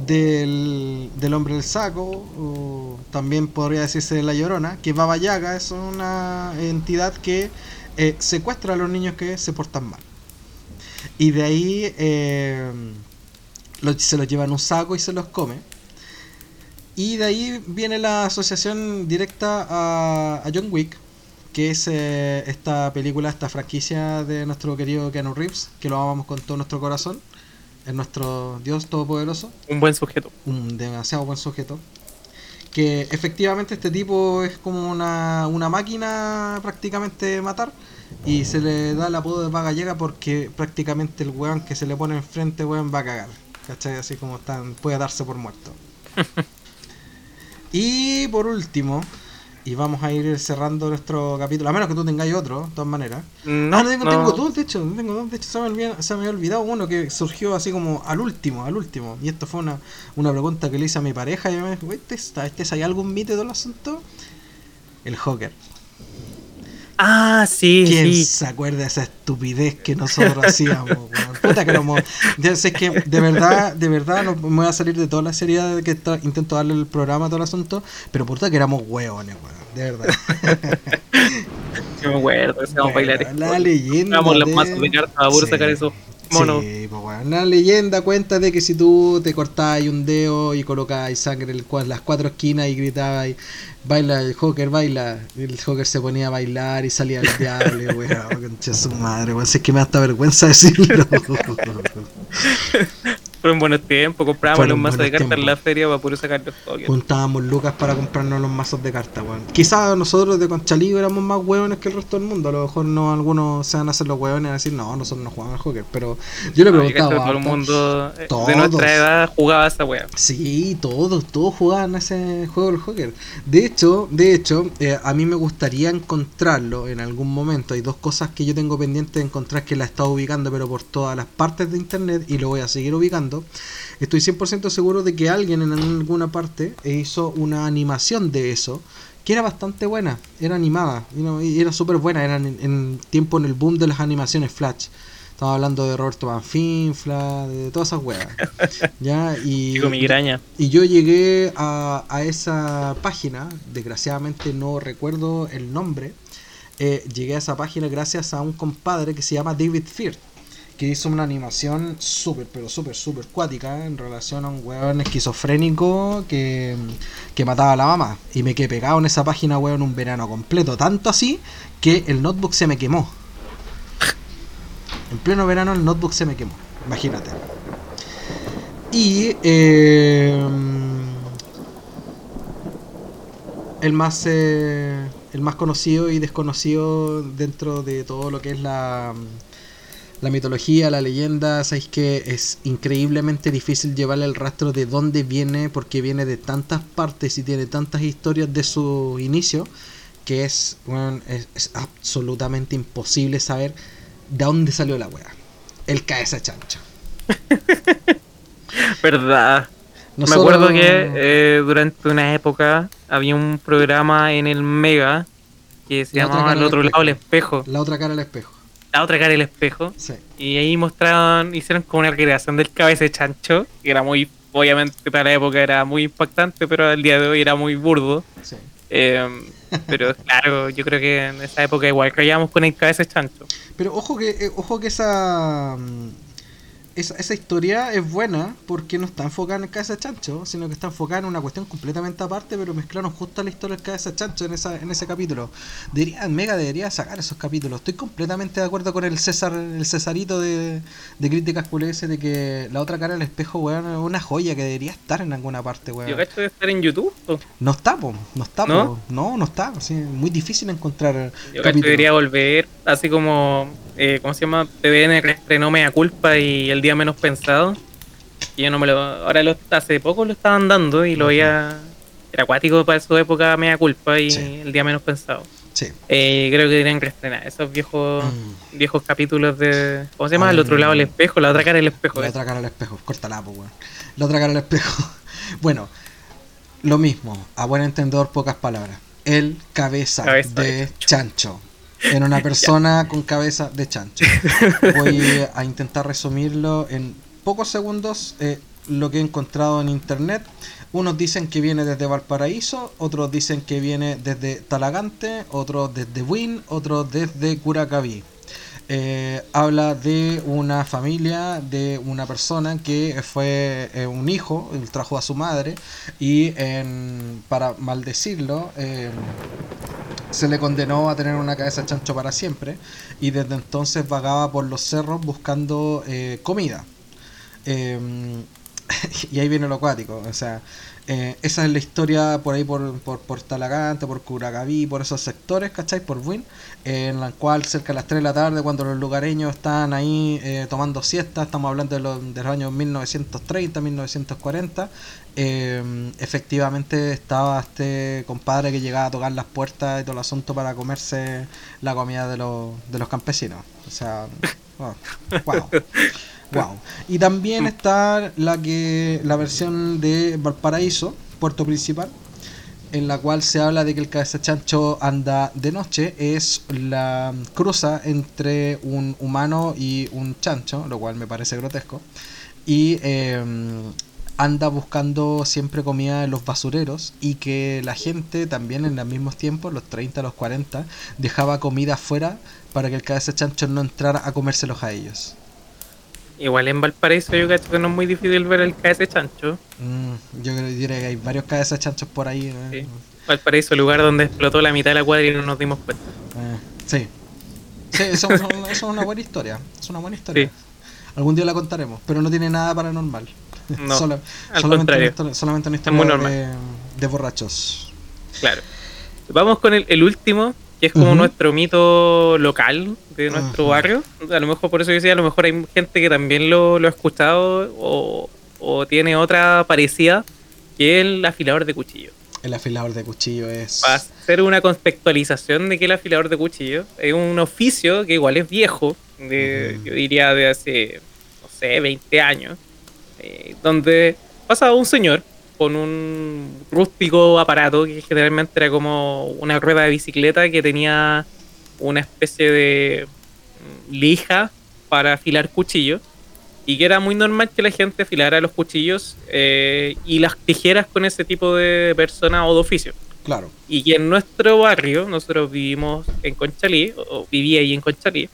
del, del hombre del saco, o también podría decirse de la llorona, que Baba Yaga es una entidad que eh, secuestra a los niños que se portan mal. Y de ahí em, se los lleva en un saco y se los come. Y de ahí viene la asociación directa a, John Wick, que es eh, esta película, esta franquicia de nuestro querido Keanu Reeves, que lo amamos con todo nuestro corazón. Es nuestro Dios todopoderoso. Un buen sujeto. Un demasiado buen sujeto. Que efectivamente este tipo es como una, una máquina prácticamente de matar. Y se le da el apodo de vaga llega porque prácticamente el weón que se le pone enfrente, weón, va a cagar. ¿cachai? Así como están, puede darse por muerto. y por último, y vamos a ir cerrando nuestro capítulo, a menos que tú tengáis otro, de todas maneras. No, ah, no tengo, tengo dos, de hecho, tengo dos, de hecho se me, se me, había olvidado uno que surgió así como al último, al último. Y esto fue una, una pregunta que le hice a mi pareja y me dijo, ¿este, este, ¿hay algún mito del asunto? El Joker. Ah, sí, ¿Quién se acuerda de esa estupidez que nosotros hacíamos? Puta que no es que de verdad, de verdad no me voy a salir de toda la seriedad que intento darle el programa a todo el asunto, pero puta que éramos hueones, weón, de verdad. Yo me acuerdo, hacíamos bailar. La leyenda. Vamos las masas de cartas para sacar eso. Mono. Sí, pues bueno, la leyenda cuenta de que si tú te cortabas un dedo y colocabas sangre en las cuatro esquinas y gritabas baila el Joker, baila. el Joker se ponía a bailar y salía el diablo, weón, concha su madre, weón. Es que me da hasta vergüenza decirlo. Fueron buenos tiempos, comprábamos los mazos de cartas en la feria para poder sacar los tokens. Juntábamos lucas para comprarnos los mazos de cartas, weón. Quizás nosotros de Conchalí éramos más hueones que el resto del mundo. A lo mejor no algunos se van a hacer los hueones y decir, no, nosotros no jugamos al Joker. Pero yo le preguntaba. todo el mundo de nuestra edad jugaba esa weá. Sí, todos, todos jugaban ese juego del Joker. De hecho, de hecho, eh, a mí me gustaría encontrarlo en algún momento. Hay dos cosas que yo tengo pendiente de encontrar que la he estado ubicando, pero por todas las partes de internet y lo voy a seguir ubicando estoy 100% seguro de que alguien en alguna parte hizo una animación de eso, que era bastante buena, era animada, y era súper buena, era en, tiempo en el boom de las animaciones Flash. Estaba hablando de Roberto Manfinfla, de todas esas weas. ¿ya? Y, y yo llegué a, esa página, desgraciadamente no recuerdo el nombre, eh, llegué a esa página gracias a un compadre que se llama David Firth que hizo una animación súper, pero súper, súper cuática en relación a un weón esquizofrénico que, que mataba a la mamá. Y me quedé pegado en esa página, weón, un verano completo. Tanto así que el notebook se me quemó. En pleno verano el notebook se me quemó. Imagínate. Y eh, el más eh, el más conocido y desconocido dentro de todo lo que es la la mitología, la leyenda, sabéis que es increíblemente difícil llevarle el rastro de dónde viene, porque viene de tantas partes y tiene tantas historias de su inicio, que es, bueno, es, absolutamente imposible saber de dónde salió la wea. El cabeza chancho. Verdad. Me acuerdo que eh, durante una época había un programa en el Mega que se llamaba El otro lado del espejo. La otra cara del espejo. La otra cara del espejo. Sí. Y ahí mostraron, hicieron como una recreación del cabeza de chancho, que era muy, obviamente para la época era muy impactante, pero al día de hoy era muy burdo. Sí. Em, pero claro, yo creo que en esa época igual creíamos con el cabeza de chancho. Pero ojo que, eh, ojo que esa mm, esa, esa, historia es buena porque no está enfocada en el cabeza chancho, sino que está enfocada en una cuestión completamente aparte, pero mezclaron justo la historia del cabeza chancho en, esa, en ese capítulo. Debería, Mega debería sacar esos capítulos. Estoy completamente de acuerdo con el César, el Cesarito de, de críticas ese de que la otra cara del espejo, weón, es una joya que debería estar en alguna parte, weón. ¿Yo cacho de estar en YouTube? No está, po, no está, ¿No? no, no está. Muy difícil encontrar. Yo debería volver, así como eh, ¿cómo se llama? TVN estrenó Mea Culpa y El Día Menos Pensado. Y yo no me lo. Ahora lo, hace poco lo estaban dando y lo veía. Era acuático para su época Mea Culpa y El Día Menos Pensado. Sí. Eh, creo que deberían estrenar esos viejos mm. viejos capítulos de. ¿Cómo se llama? el otro lado del espejo, la otra cara del espejo. La otra cara del espejo, córtala, pues, weón. La otra cara del espejo. bueno, lo mismo, a buen entendedor, pocas palabras. El cabeza, de chancho en una persona con cabeza de chancho. Voy a intentar resumirlo en pocos segundos eh, lo que he encontrado en internet. Unos dicen que viene desde Valparaíso, otros dicen que viene desde Talagante, otros desde Win, otros desde Curacaví. Eh, habla de una familia, de una persona que fue eh, un hijo, él trajo a su madre y para maldecirlo eh, se le condenó a tener una cabeza chancho para siempre y desde entonces vagaba por los cerros buscando comida. y ahí viene lo acuático, o sea, eh, esa es la historia por ahí, por, por, por Talagante, por Curacaví, por esos sectores, ¿cachai? Por Win, en la cual cerca de las 3 de la tarde, cuando los lugareños están ahí eh, tomando siesta, estamos hablando de los, de los años 1930, 1940, eh, efectivamente estaba este compadre que llegaba a tocar las puertas y todo el asunto para comerse la comida de los, de los campesinos. O sea, wow. Wow. Y también está la que la versión de Valparaíso, puerto principal, en la cual se habla de que el cabeza chancho anda de noche, es la cruza entre un humano y un chancho, lo cual me parece grotesco, y em, anda buscando siempre comida en los basureros y que la gente también en los mismos tiempos, los 30, los 40, dejaba comida afuera para que el cabeza chancho no entrara a comérselos a ellos. Igual en Valparaíso yo creo que no es muy difícil ver el KS Chancho. Mm, yo creo que hay varios KS Chanchos por ahí. Sí. Valparaíso, lugar donde explotó la mitad de la cuadra y no nos dimos cuenta. Eh, sí. Sí, eso, es una buena historia. Es una buena historia. Algún día la contaremos, pero no tiene nada paranormal. No, al solamente, contrario. Una solamente una historia de, borrachos. Claro. Vamos con el, el último, que es como nuestro mito local de nuestro barrio. A lo mejor por eso yo decía, a lo mejor hay gente que también lo, ha escuchado o, tiene otra parecida, que es el afilador de cuchillo. El afilador de cuchillo es... Para hacer una contextualización de que el afilador de cuchillo es un oficio que igual es viejo, de, yo diría de hace, no sé, 20 años, eh, donde pasa un señor con un rústico aparato que generalmente era como una rueda de bicicleta que tenía una especie de lija para afilar cuchillos y que era muy normal que la gente afilara los cuchillos eh, y las tijeras con ese tipo de persona o de oficio. Claro. Y que en nuestro barrio, nosotros vivimos en Conchalí, o vivía ahí en Conchalí,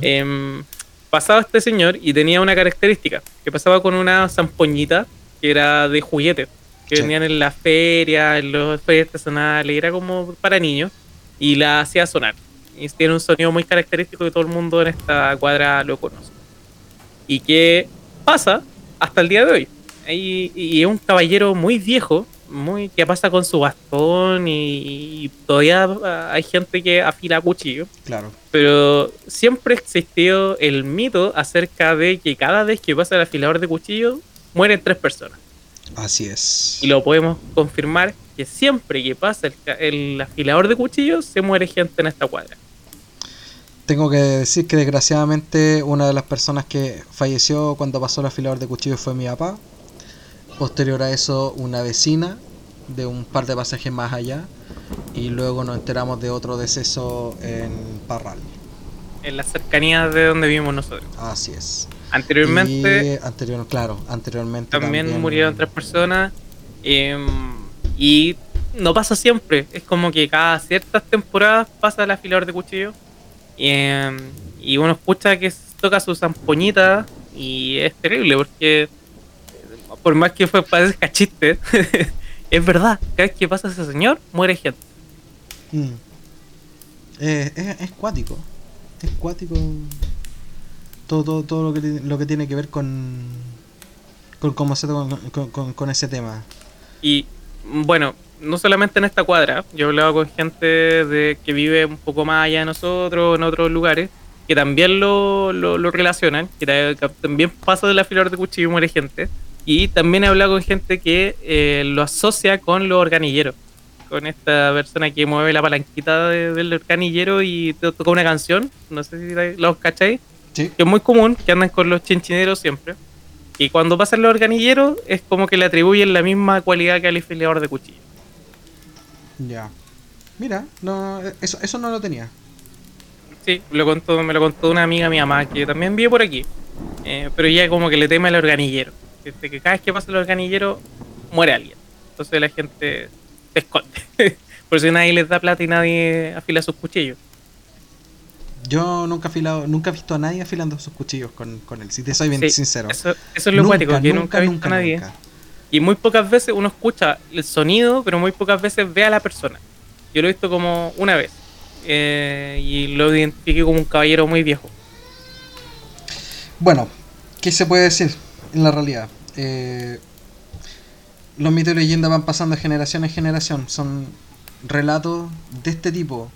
em, pasaba este señor y tenía una característica, que pasaba con una zampoñita que era de juguete, que venían en la feria, en los ferias artesanales, era como para niños, y la hacía sonar. Y tiene un sonido muy característico que todo el mundo en esta cuadra lo conoce. Y que pasa hasta el día de hoy. Y, es un caballero muy viejo, muy que pasa con su bastón y, todavía hay gente que afila cuchillo. Claro. Pero siempre existió el mito acerca de que cada vez que pasa el afilador de cuchillo mueren tres personas. Así es. Y lo podemos confirmar que siempre que pasa el, afilador de cuchillos se muere gente en esta cuadra. tengo que decir que desgraciadamente una de las personas que falleció cuando pasó el afilador de cuchillos fue mi papá. Posterior a eso, una vecina de un par de pasajes más allá. Y luego nos enteramos de otro deceso en Parral. En las cercanías de donde vivimos nosotros. Así es. Anteriormente. anterior, claro, anteriormente. También, murieron tres personas. Em, y no pasa siempre. Es como que cada ciertas temporadas pasa el afilador de cuchillo. Y, em, y uno escucha que toca su zampoñita y es terrible porque por más que fue parece cachiste, es verdad, cada vez que pasa ese señor, muere gente. Mm. Eh, es, cuático. Es cuático todo, todo, lo, que, lo que tiene que ver con, con, con, con ese tema. Y bueno, no solamente en esta cuadra, yo he hablado con gente de que vive un poco más allá de nosotros, en otros lugares, que también lo, lo, relacionan, que, también pasa de la fila de cuchillo y muere gente. Y también he hablado con gente que eh, lo asocia con los organilleros, con esta persona que mueve la palanquita del organillero y toca una canción, no sé si los cacháis, que es muy común, que andan con los chinchineros siempre. Y cuando pasan los organilleros es como que le atribuyen la misma cualidad que al afilador de cuchillo. Ya. Mira, no, eso, eso no lo tenía. Sí, lo contó, me lo contó una amiga mi mamá que también vive por aquí. Eh, pero ella como que le teme al organillero. Que, cada vez que pasa el organillero muere alguien. Entonces la gente se esconde. por si nadie les da plata y nadie afila sus cuchillos. Yo nunca he afilado, nunca he visto a nadie afilando sus cuchillos con, con él, si te soy bien sincero. Eso, es lo cuático, que nunca, he visto a nadie. Y muy pocas veces uno escucha el sonido, pero muy pocas veces ve a la persona. Yo lo he visto como una vez. Eh, y lo identifiqué como un caballero muy viejo. Bueno, ¿qué se puede decir en la realidad? Eh, los mitos y leyendas van pasando de generación en generación. Son relatos de este tipo,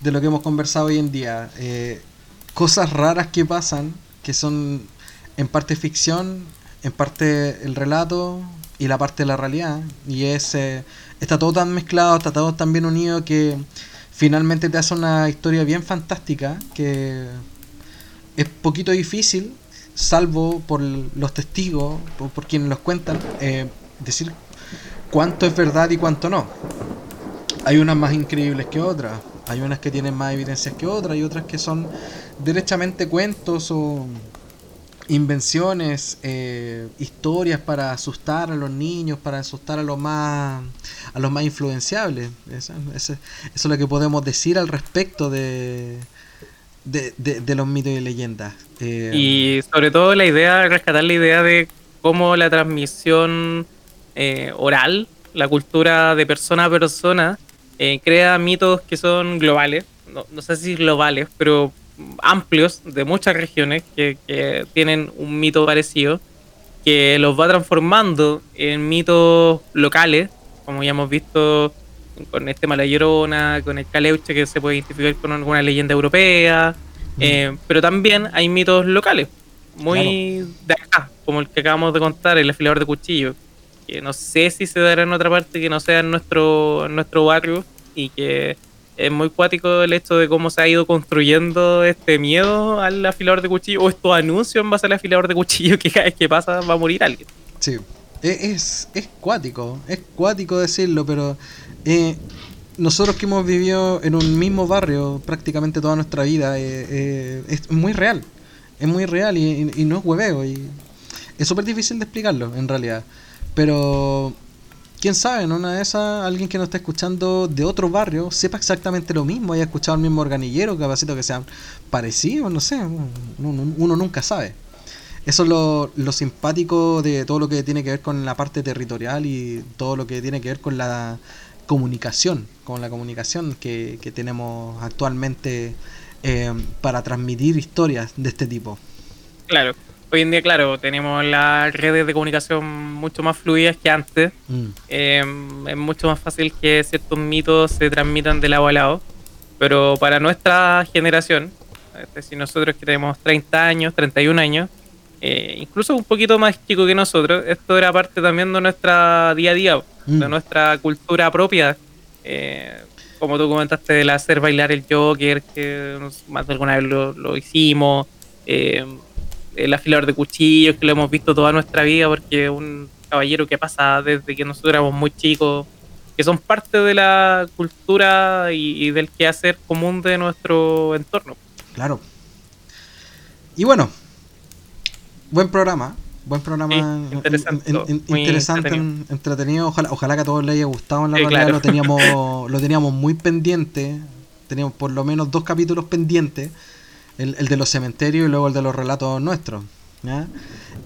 de lo que hemos conversado hoy en día. Eh, cosas raras que pasan, que son en parte ficción, en parte el relato, y la parte de la realidad. Y es, eh, está todo tan mezclado, está todo tan bien unido que finalmente te hace una historia bien fantástica que es poquito difícil, salvo por los testigos, por, quienes los cuentan, eh, decir cuánto es verdad y cuánto no. Hay unas más increíbles que otras, hay unas que tienen más evidencias que otras y otras que son derechamente cuentos o invenciones, eh, historias para asustar a los niños, para asustar a los más a los más influenciables. Eso, es lo que podemos decir al respecto de, de, los mitos y leyendas. Eh, y sobre todo la idea, rescatar la idea de cómo la transmisión eh, oral, la cultura de persona a persona, crea mitos que son globales. No, no sé si globales, pero amplios de muchas regiones que, tienen un mito parecido, que los va transformando en mitos locales, como ya hemos visto con este Malayerona, con el Caleuche, que se puede identificar con alguna leyenda europea, mm. eh, pero también hay mitos locales, muy de acá, como el que acabamos de contar, el afilador de cuchillo, que no sé si se dará en otra parte que no sea en nuestro, nuestro barrio y que es muy cuático el hecho de cómo se ha ido construyendo este miedo al afilador de cuchillo o estos anuncios en base al afilador de cuchillo que cada vez que pasa va a morir alguien. Sí, e, es, es cuático, es cuático decirlo, pero eh, nosotros que hemos vivido en un mismo barrio prácticamente toda nuestra vida, eh, eh, es muy real, es muy real y, y no es hueveo y es súper difícil de explicarlo en realidad, pero quién sabe, en una de esas, alguien que nos está escuchando de otro barrio sepa exactamente lo mismo, haya escuchado el mismo organillero, capacito que sean parecidos, no sé, uno, nunca sabe. Eso es lo, lo, simpático de todo lo que tiene que ver con la parte territorial y todo lo que tiene que ver con la comunicación, con la comunicación que, que tenemos actualmente eh, para transmitir historias de este tipo. Claro, hoy en día, claro, tenemos las redes de comunicación mucho más fluidas que antes. Mm. Em, es mucho más fácil que ciertos mitos se transmitan de lado a lado. Pero para nuestra generación, este, si nosotros que tenemos 30 años, 31 años, eh, incluso un poquito más chico que nosotros, esto era parte también de nuestra día a día, de mm. nuestra cultura propia. Eh, como tú comentaste, del hacer bailar el Joker, que más de alguna vez lo, hicimos, eh, el afilador de cuchillos, que lo hemos visto toda nuestra vida, porque es un caballero que pasa desde que nosotros éramos muy chicos, que son parte de la cultura y, y del quehacer común de nuestro entorno. Claro. Y bueno, buen programa. Buen programa interesante, entretenido. Ojalá, ojalá que a todos les haya gustado. En la realidad lo teníamos, lo teníamos muy pendiente. Teníamos por lo menos dos capítulos pendientes. El, de los cementerios y luego el de los relatos nuestros.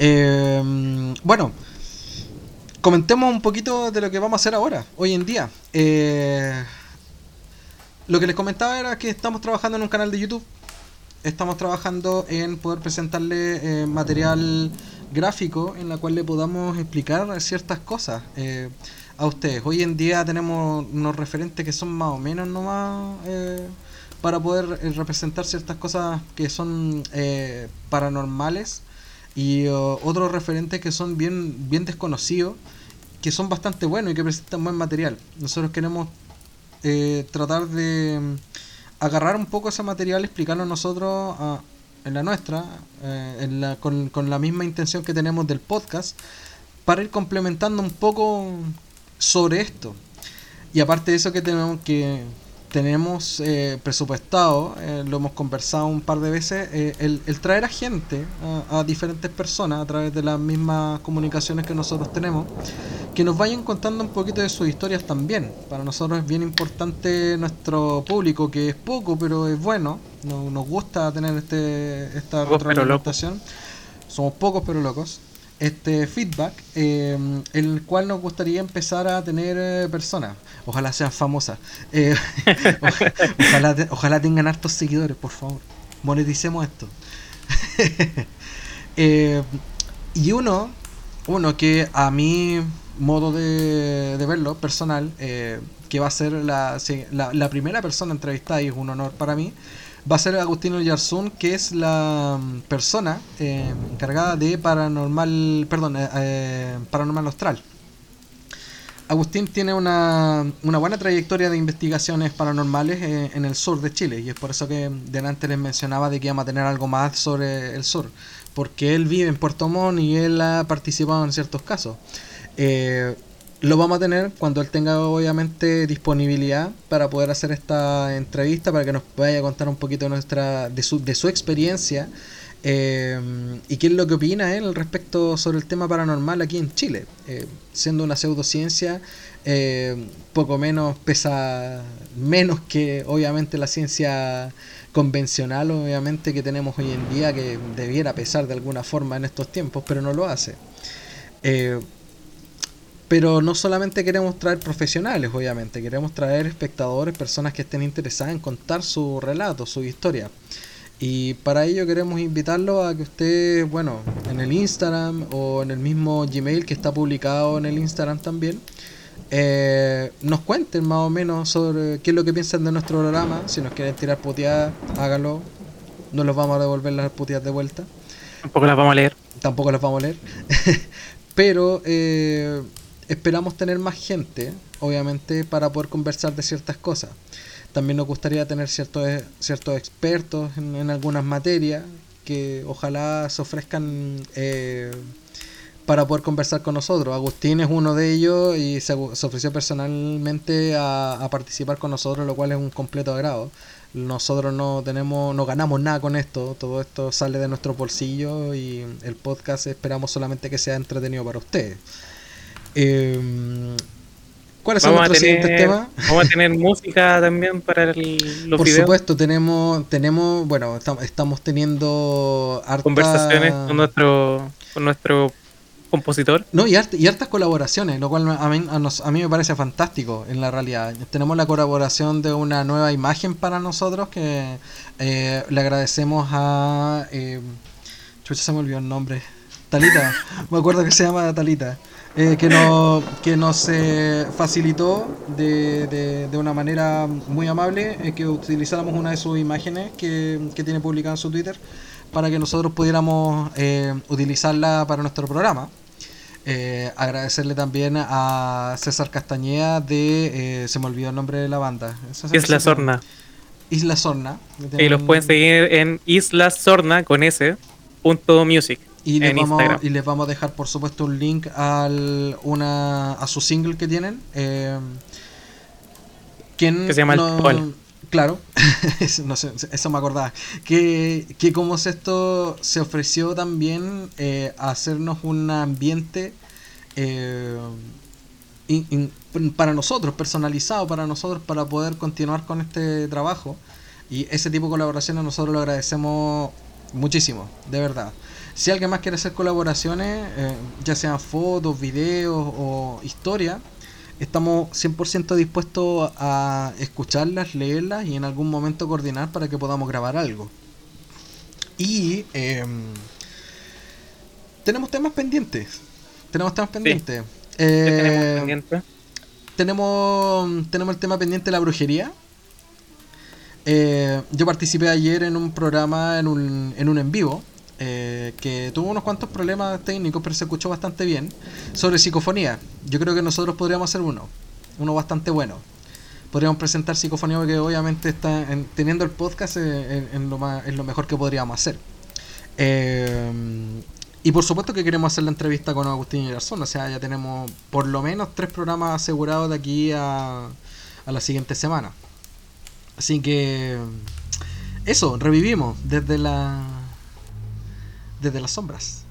Eh, bueno, comentemos un poquito de lo que vamos a hacer ahora, hoy en día. Eh, lo que les comentaba era que estamos trabajando en un canal de YouTube. Estamos trabajando en poder presentarle eh, material gráfico en la cual le podamos explicar ciertas cosas eh, a ustedes. Hoy en día tenemos unos referentes que son más o menos nomás eh, para poder eh, representar ciertas cosas que son paranormales y otros referentes que son bien, bien desconocidos, que son bastante buenos y que presentan buen material. Nosotros queremos tratar de mm, agarrar un poco ese material, explicarlo nosotros en la nuestra, eh, con, con, la misma intención que tenemos del podcast, para ir complementando un poco sobre esto. Y aparte de eso que tenemos que tenemos eh, presupuestado, eh, lo hemos conversado un par de veces, eh, el, traer a gente, a, diferentes personas, a través de las mismas comunicaciones que nosotros tenemos, que nos vayan contando un poquito de sus historias también. Para nosotros es bien importante nuestro público, que es poco, pero es bueno. nos gusta tener este, esta retroalimentación. Somos pocos, pero locos este feedback, eh, el cual nos gustaría empezar a tener eh, personas. Ojalá sean famosas. Eh, ojalá, ojalá tengan hartos seguidores, por favor. Moneticemos esto. Eh, y uno, uno que a mi modo de, verlo, personal, que va a ser la, la, primera persona entrevistada y es un honor para mí va a ser Agustino Yarzún, que es la mm, persona eh, encargada de paranormal, perdón, eh, eh, paranormal austral. Agustín tiene una, una, buena trayectoria de investigaciones paranormales en el sur de Chile y es por eso que delante les mencionaba de que íbamos a tener algo más sobre el sur, porque él vive en Puerto Montt y él ha participado en ciertos casos. Lo vamos a tener cuando él tenga obviamente disponibilidad para poder hacer esta entrevista, para que nos vaya a contar un poquito nuestra, de, su, de su experiencia eh, y qué es lo que opina él respecto sobre el tema paranormal aquí en Chile. Eh, siendo una pseudociencia, eh, poco menos pesa menos que obviamente la ciencia convencional, obviamente que tenemos hoy en día, que debiera pesar de alguna forma en estos tiempos, pero no lo hace. Pero no solamente queremos traer profesionales, obviamente, queremos traer espectadores, personas que estén interesadas en contar su relato, su historia. Y para ello queremos invitarlo a que usted, bueno, en el Instagram o en el mismo Gmail que está publicado en el Instagram también, eh, nos cuenten más o menos sobre qué es lo que piensan de nuestro programa. Si nos quieren tirar puteadas, háganlo. No los vamos a devolver las puteadas de vuelta. Tampoco las vamos a leer. Tampoco las vamos a leer. Pero eh, esperamos tener más gente, obviamente, para poder conversar de ciertas cosas. También nos gustaría tener ciertos, ciertos expertos en, algunas materias que ojalá se ofrezcan eh, para poder conversar con nosotros. Agustín es uno de ellos y se, ofreció personalmente a, participar con nosotros, lo cual es un completo agrado. Nosotros no tenemos, no ganamos nada con esto, todo esto sale de nuestro bolsillo y el podcast esperamos solamente que sea entretenido para ustedes. Eh, ¿Cuáles son los siguientes temas? Vamos a tener música también para el, los Por supuesto, tenemos, tenemos, bueno, estamos teniendo conversaciones con nuestro, con nuestro compositor. No, y, y hartas colaboraciones, lo cual a mí, a, mí me parece fantástico en la realidad. Tenemos la colaboración de una nueva imagen para nosotros que eh, le agradecemos a... Eh, se me olvidó el nombre. Talita, me acuerdo que se llama Talita. Eh, que, no, que nos eh, facilitó de, de, una manera muy amable eh, que utilizáramos una de sus imágenes que, que, tiene publicada en su Twitter para que nosotros pudiéramos utilizarla para nuestro programa. Eh, agradecerle también a César Castañeda de. Eh, se me olvidó el nombre de la banda. Isla Sorna. Isla Sorna. Y los pueden seguir en Isla Sorna con S. Punto music. Y les, vamos, y les vamos a dejar, por supuesto, un link al, una, a su single que tienen. Eh, que se llama El Claro, eso, me acordaba. Que, que como esto se ofreció también eh, a hacernos un ambiente eh, para nosotros, personalizado para nosotros, para poder continuar con este trabajo. Y ese tipo de colaboraciones nosotros lo agradecemos muchísimo, de verdad. Si alguien más quiere hacer colaboraciones, eh, ya sean fotos, videos o historia, estamos 100% dispuestos a escucharlas, leerlas y en algún momento coordinar para que podamos grabar algo. Y em, tenemos temas pendientes. Tenemos temas pendientes. Eh, tenemos, tenemos, el tema pendiente de la brujería. Eh, yo participé ayer en un programa, en un, en un en vivo, eh, que tuvo unos cuantos problemas técnicos, pero se escuchó bastante bien, sobre psicofonía. Yo creo que nosotros podríamos hacer uno, uno bastante bueno. Podríamos presentar psicofonía porque obviamente está teniendo el podcast eh, en, lo más, en lo mejor que podríamos hacer. Eh, y por supuesto que queremos hacer la entrevista con Agustín y Garzón, o sea, ya tenemos por lo menos tres programas asegurados de aquí a, a la siguiente semana. Así que eso, revivimos desde la desde las sombras.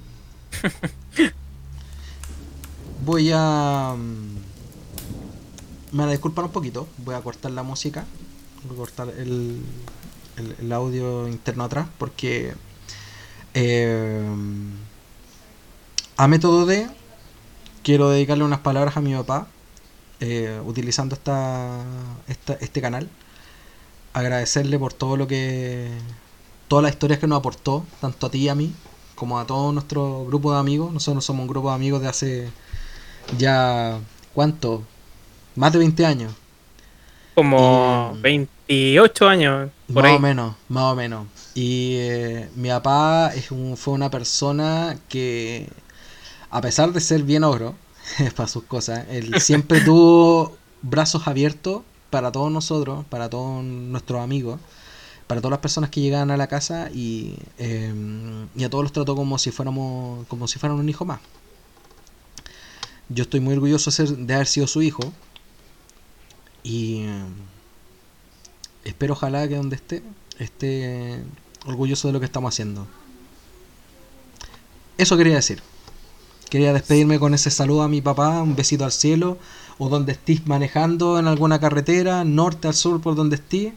Voy a... Mm, me van a disculpar un poquito, voy a cortar la música, voy a cortar el, el, audio interno atrás porque eh, a método de quiero dedicarle unas palabras a mi papá eh, utilizando esta, esta, este canal. Agradecerle por todo lo que todas las historias que nos aportó tanto a ti y a mí como a todo nuestro grupo de amigos. Nosotros somos un grupo de amigos de hace ya, ¿cuánto? Más de 20 años. Como 28 años. más o menos, más o menos. Y eh, mi papá es un, fue una persona que, a pesar de ser bien ogro, para sus cosas, él siempre tuvo brazos abiertos para todos nosotros, para todos nuestros amigos para todas las personas que llegaban a la casa y, em, y a todos los trató como si fuéramos como si fueran un hijo más. Yo estoy muy orgulloso de haber sido su hijo y em, espero ojalá que donde esté esté orgulloso de lo que estamos haciendo. Eso quería decir. Quería despedirme con ese saludo a mi papá, un besito al cielo, o donde estés manejando en alguna carretera, norte al sur, por donde estés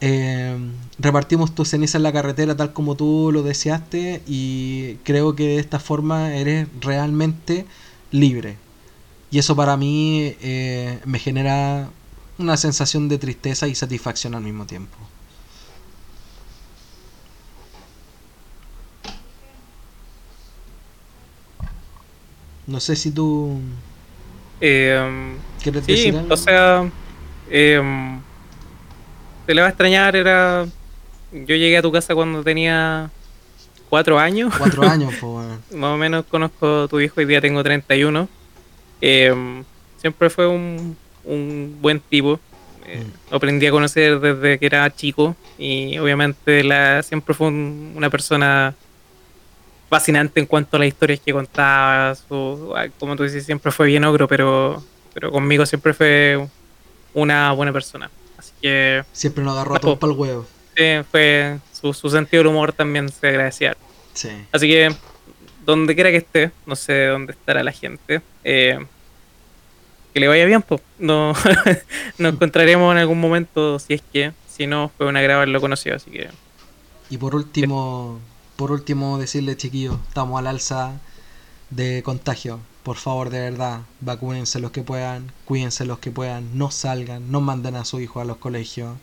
eh, repartimos tu ceniza en la carretera tal como tú lo deseaste y creo que de esta forma eres realmente libre. Y eso para mí eh, me genera una sensación de tristeza y satisfacción al mismo tiempo. No sé si tú... Eh, ¿Quieres sí, O sea... Eh, te le va a extrañar, era... Yo llegué a tu casa cuando tenía cuatro años. Cuatro años, pues. Más o menos conozco a tu hijo, hoy día tengo 31. Eh, siempre fue un, un buen tipo. Eh, mm. aprendí a conocer desde que era chico y obviamente la, siempre fue una persona fascinante en cuanto a las historias que contaba. como tú dices, siempre fue bien ogro, pero, pero conmigo siempre fue una buena persona. Siempre nos agarró a para el huevo. Sí, fue. Su, sentido del humor también se agradecía. Sí. Así que, donde quiera que esté, no sé dónde estará la gente. Eh, que le vaya bien, pues. No, nos encontraremos en algún momento, si es que. Si no, fue un agrado haberlo conocido, así que. Y por último, por último, decirle, chiquillos, estamos al alza de contagio por favor, de verdad, vacúnense los que puedan, cuídense los que puedan, no salgan, no manden a su hijo a los colegios,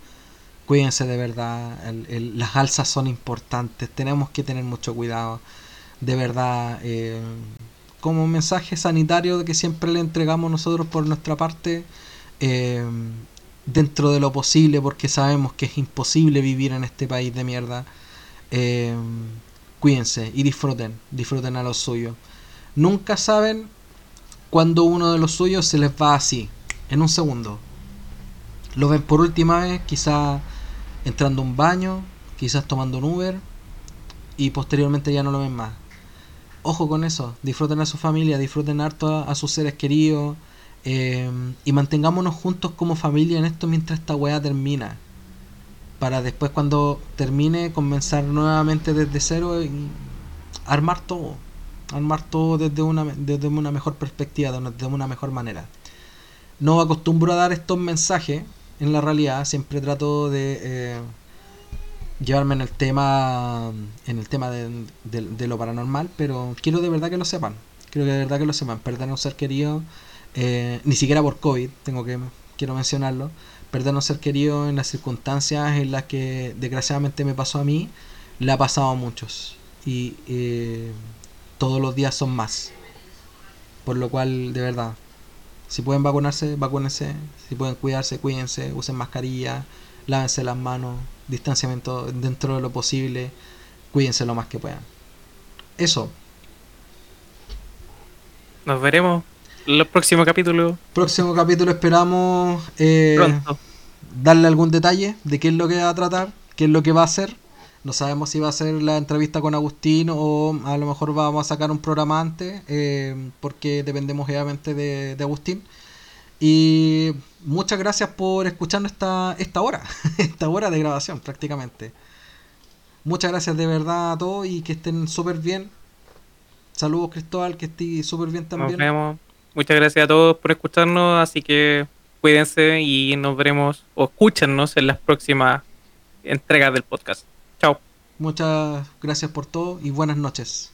cuídense de verdad, las alzas son importantes, tenemos que tener mucho cuidado, de verdad, eh, como mensaje sanitario que siempre le entregamos nosotros por nuestra parte, eh, dentro de lo posible, porque sabemos que es imposible vivir en este país de mierda, eh, cuídense y disfruten, disfruten a los suyos. Nunca saben cuando uno de los suyos se les va así, en un segundo. Lo ven por última vez, quizás entrando a un baño, quizás tomando un Uber y posteriormente ya no lo ven más. Ojo con eso, disfruten a su familia, disfruten harto a, sus seres queridos eh, y mantengámonos juntos como familia en esto mientras esta weá termina. Para después cuando termine comenzar nuevamente desde cero y armar todo armar todo desde una, desde una mejor perspectiva, desde una mejor manera. No acostumbro a dar estos mensajes en la realidad, siempre trato de eh, llevarme en el tema en el tema de, lo paranormal, pero quiero de verdad que lo sepan, quiero que de verdad que lo sepan, perder a ser querido, eh, ni siquiera por COVID, tengo que quiero mencionarlo, perder a ser querido en las circunstancias en las que desgraciadamente me pasó a mí, le ha pasado a muchos. Y eh, todos los días son más. Por lo cual, de verdad, si pueden vacunarse, vacúnense. Si pueden cuidarse, cuídense, usen mascarilla, lávense las manos, distanciamiento dentro de lo posible, cuídense lo más que puedan. Eso. Nos veremos en los próximos capítulos. Próximo capítulo esperamos eh, darle algún detalle de qué es lo que va a tratar, qué es lo que va a hacer. No sabemos si va a ser la entrevista con Agustín o a lo mejor vamos a sacar un programa antes, eh, porque dependemos obviamente de, Agustín. Y muchas gracias por escucharnos esta, esta hora, esta hora de grabación prácticamente. Muchas gracias de verdad a todos y que estén súper bien. Saludos Cristóbal, que esté súper bien también. Nos vemos. Muchas gracias a todos por escucharnos, así que cuídense y nos veremos o escúchanos en las próximas entregas del podcast. Muchas gracias por todo y buenas noches.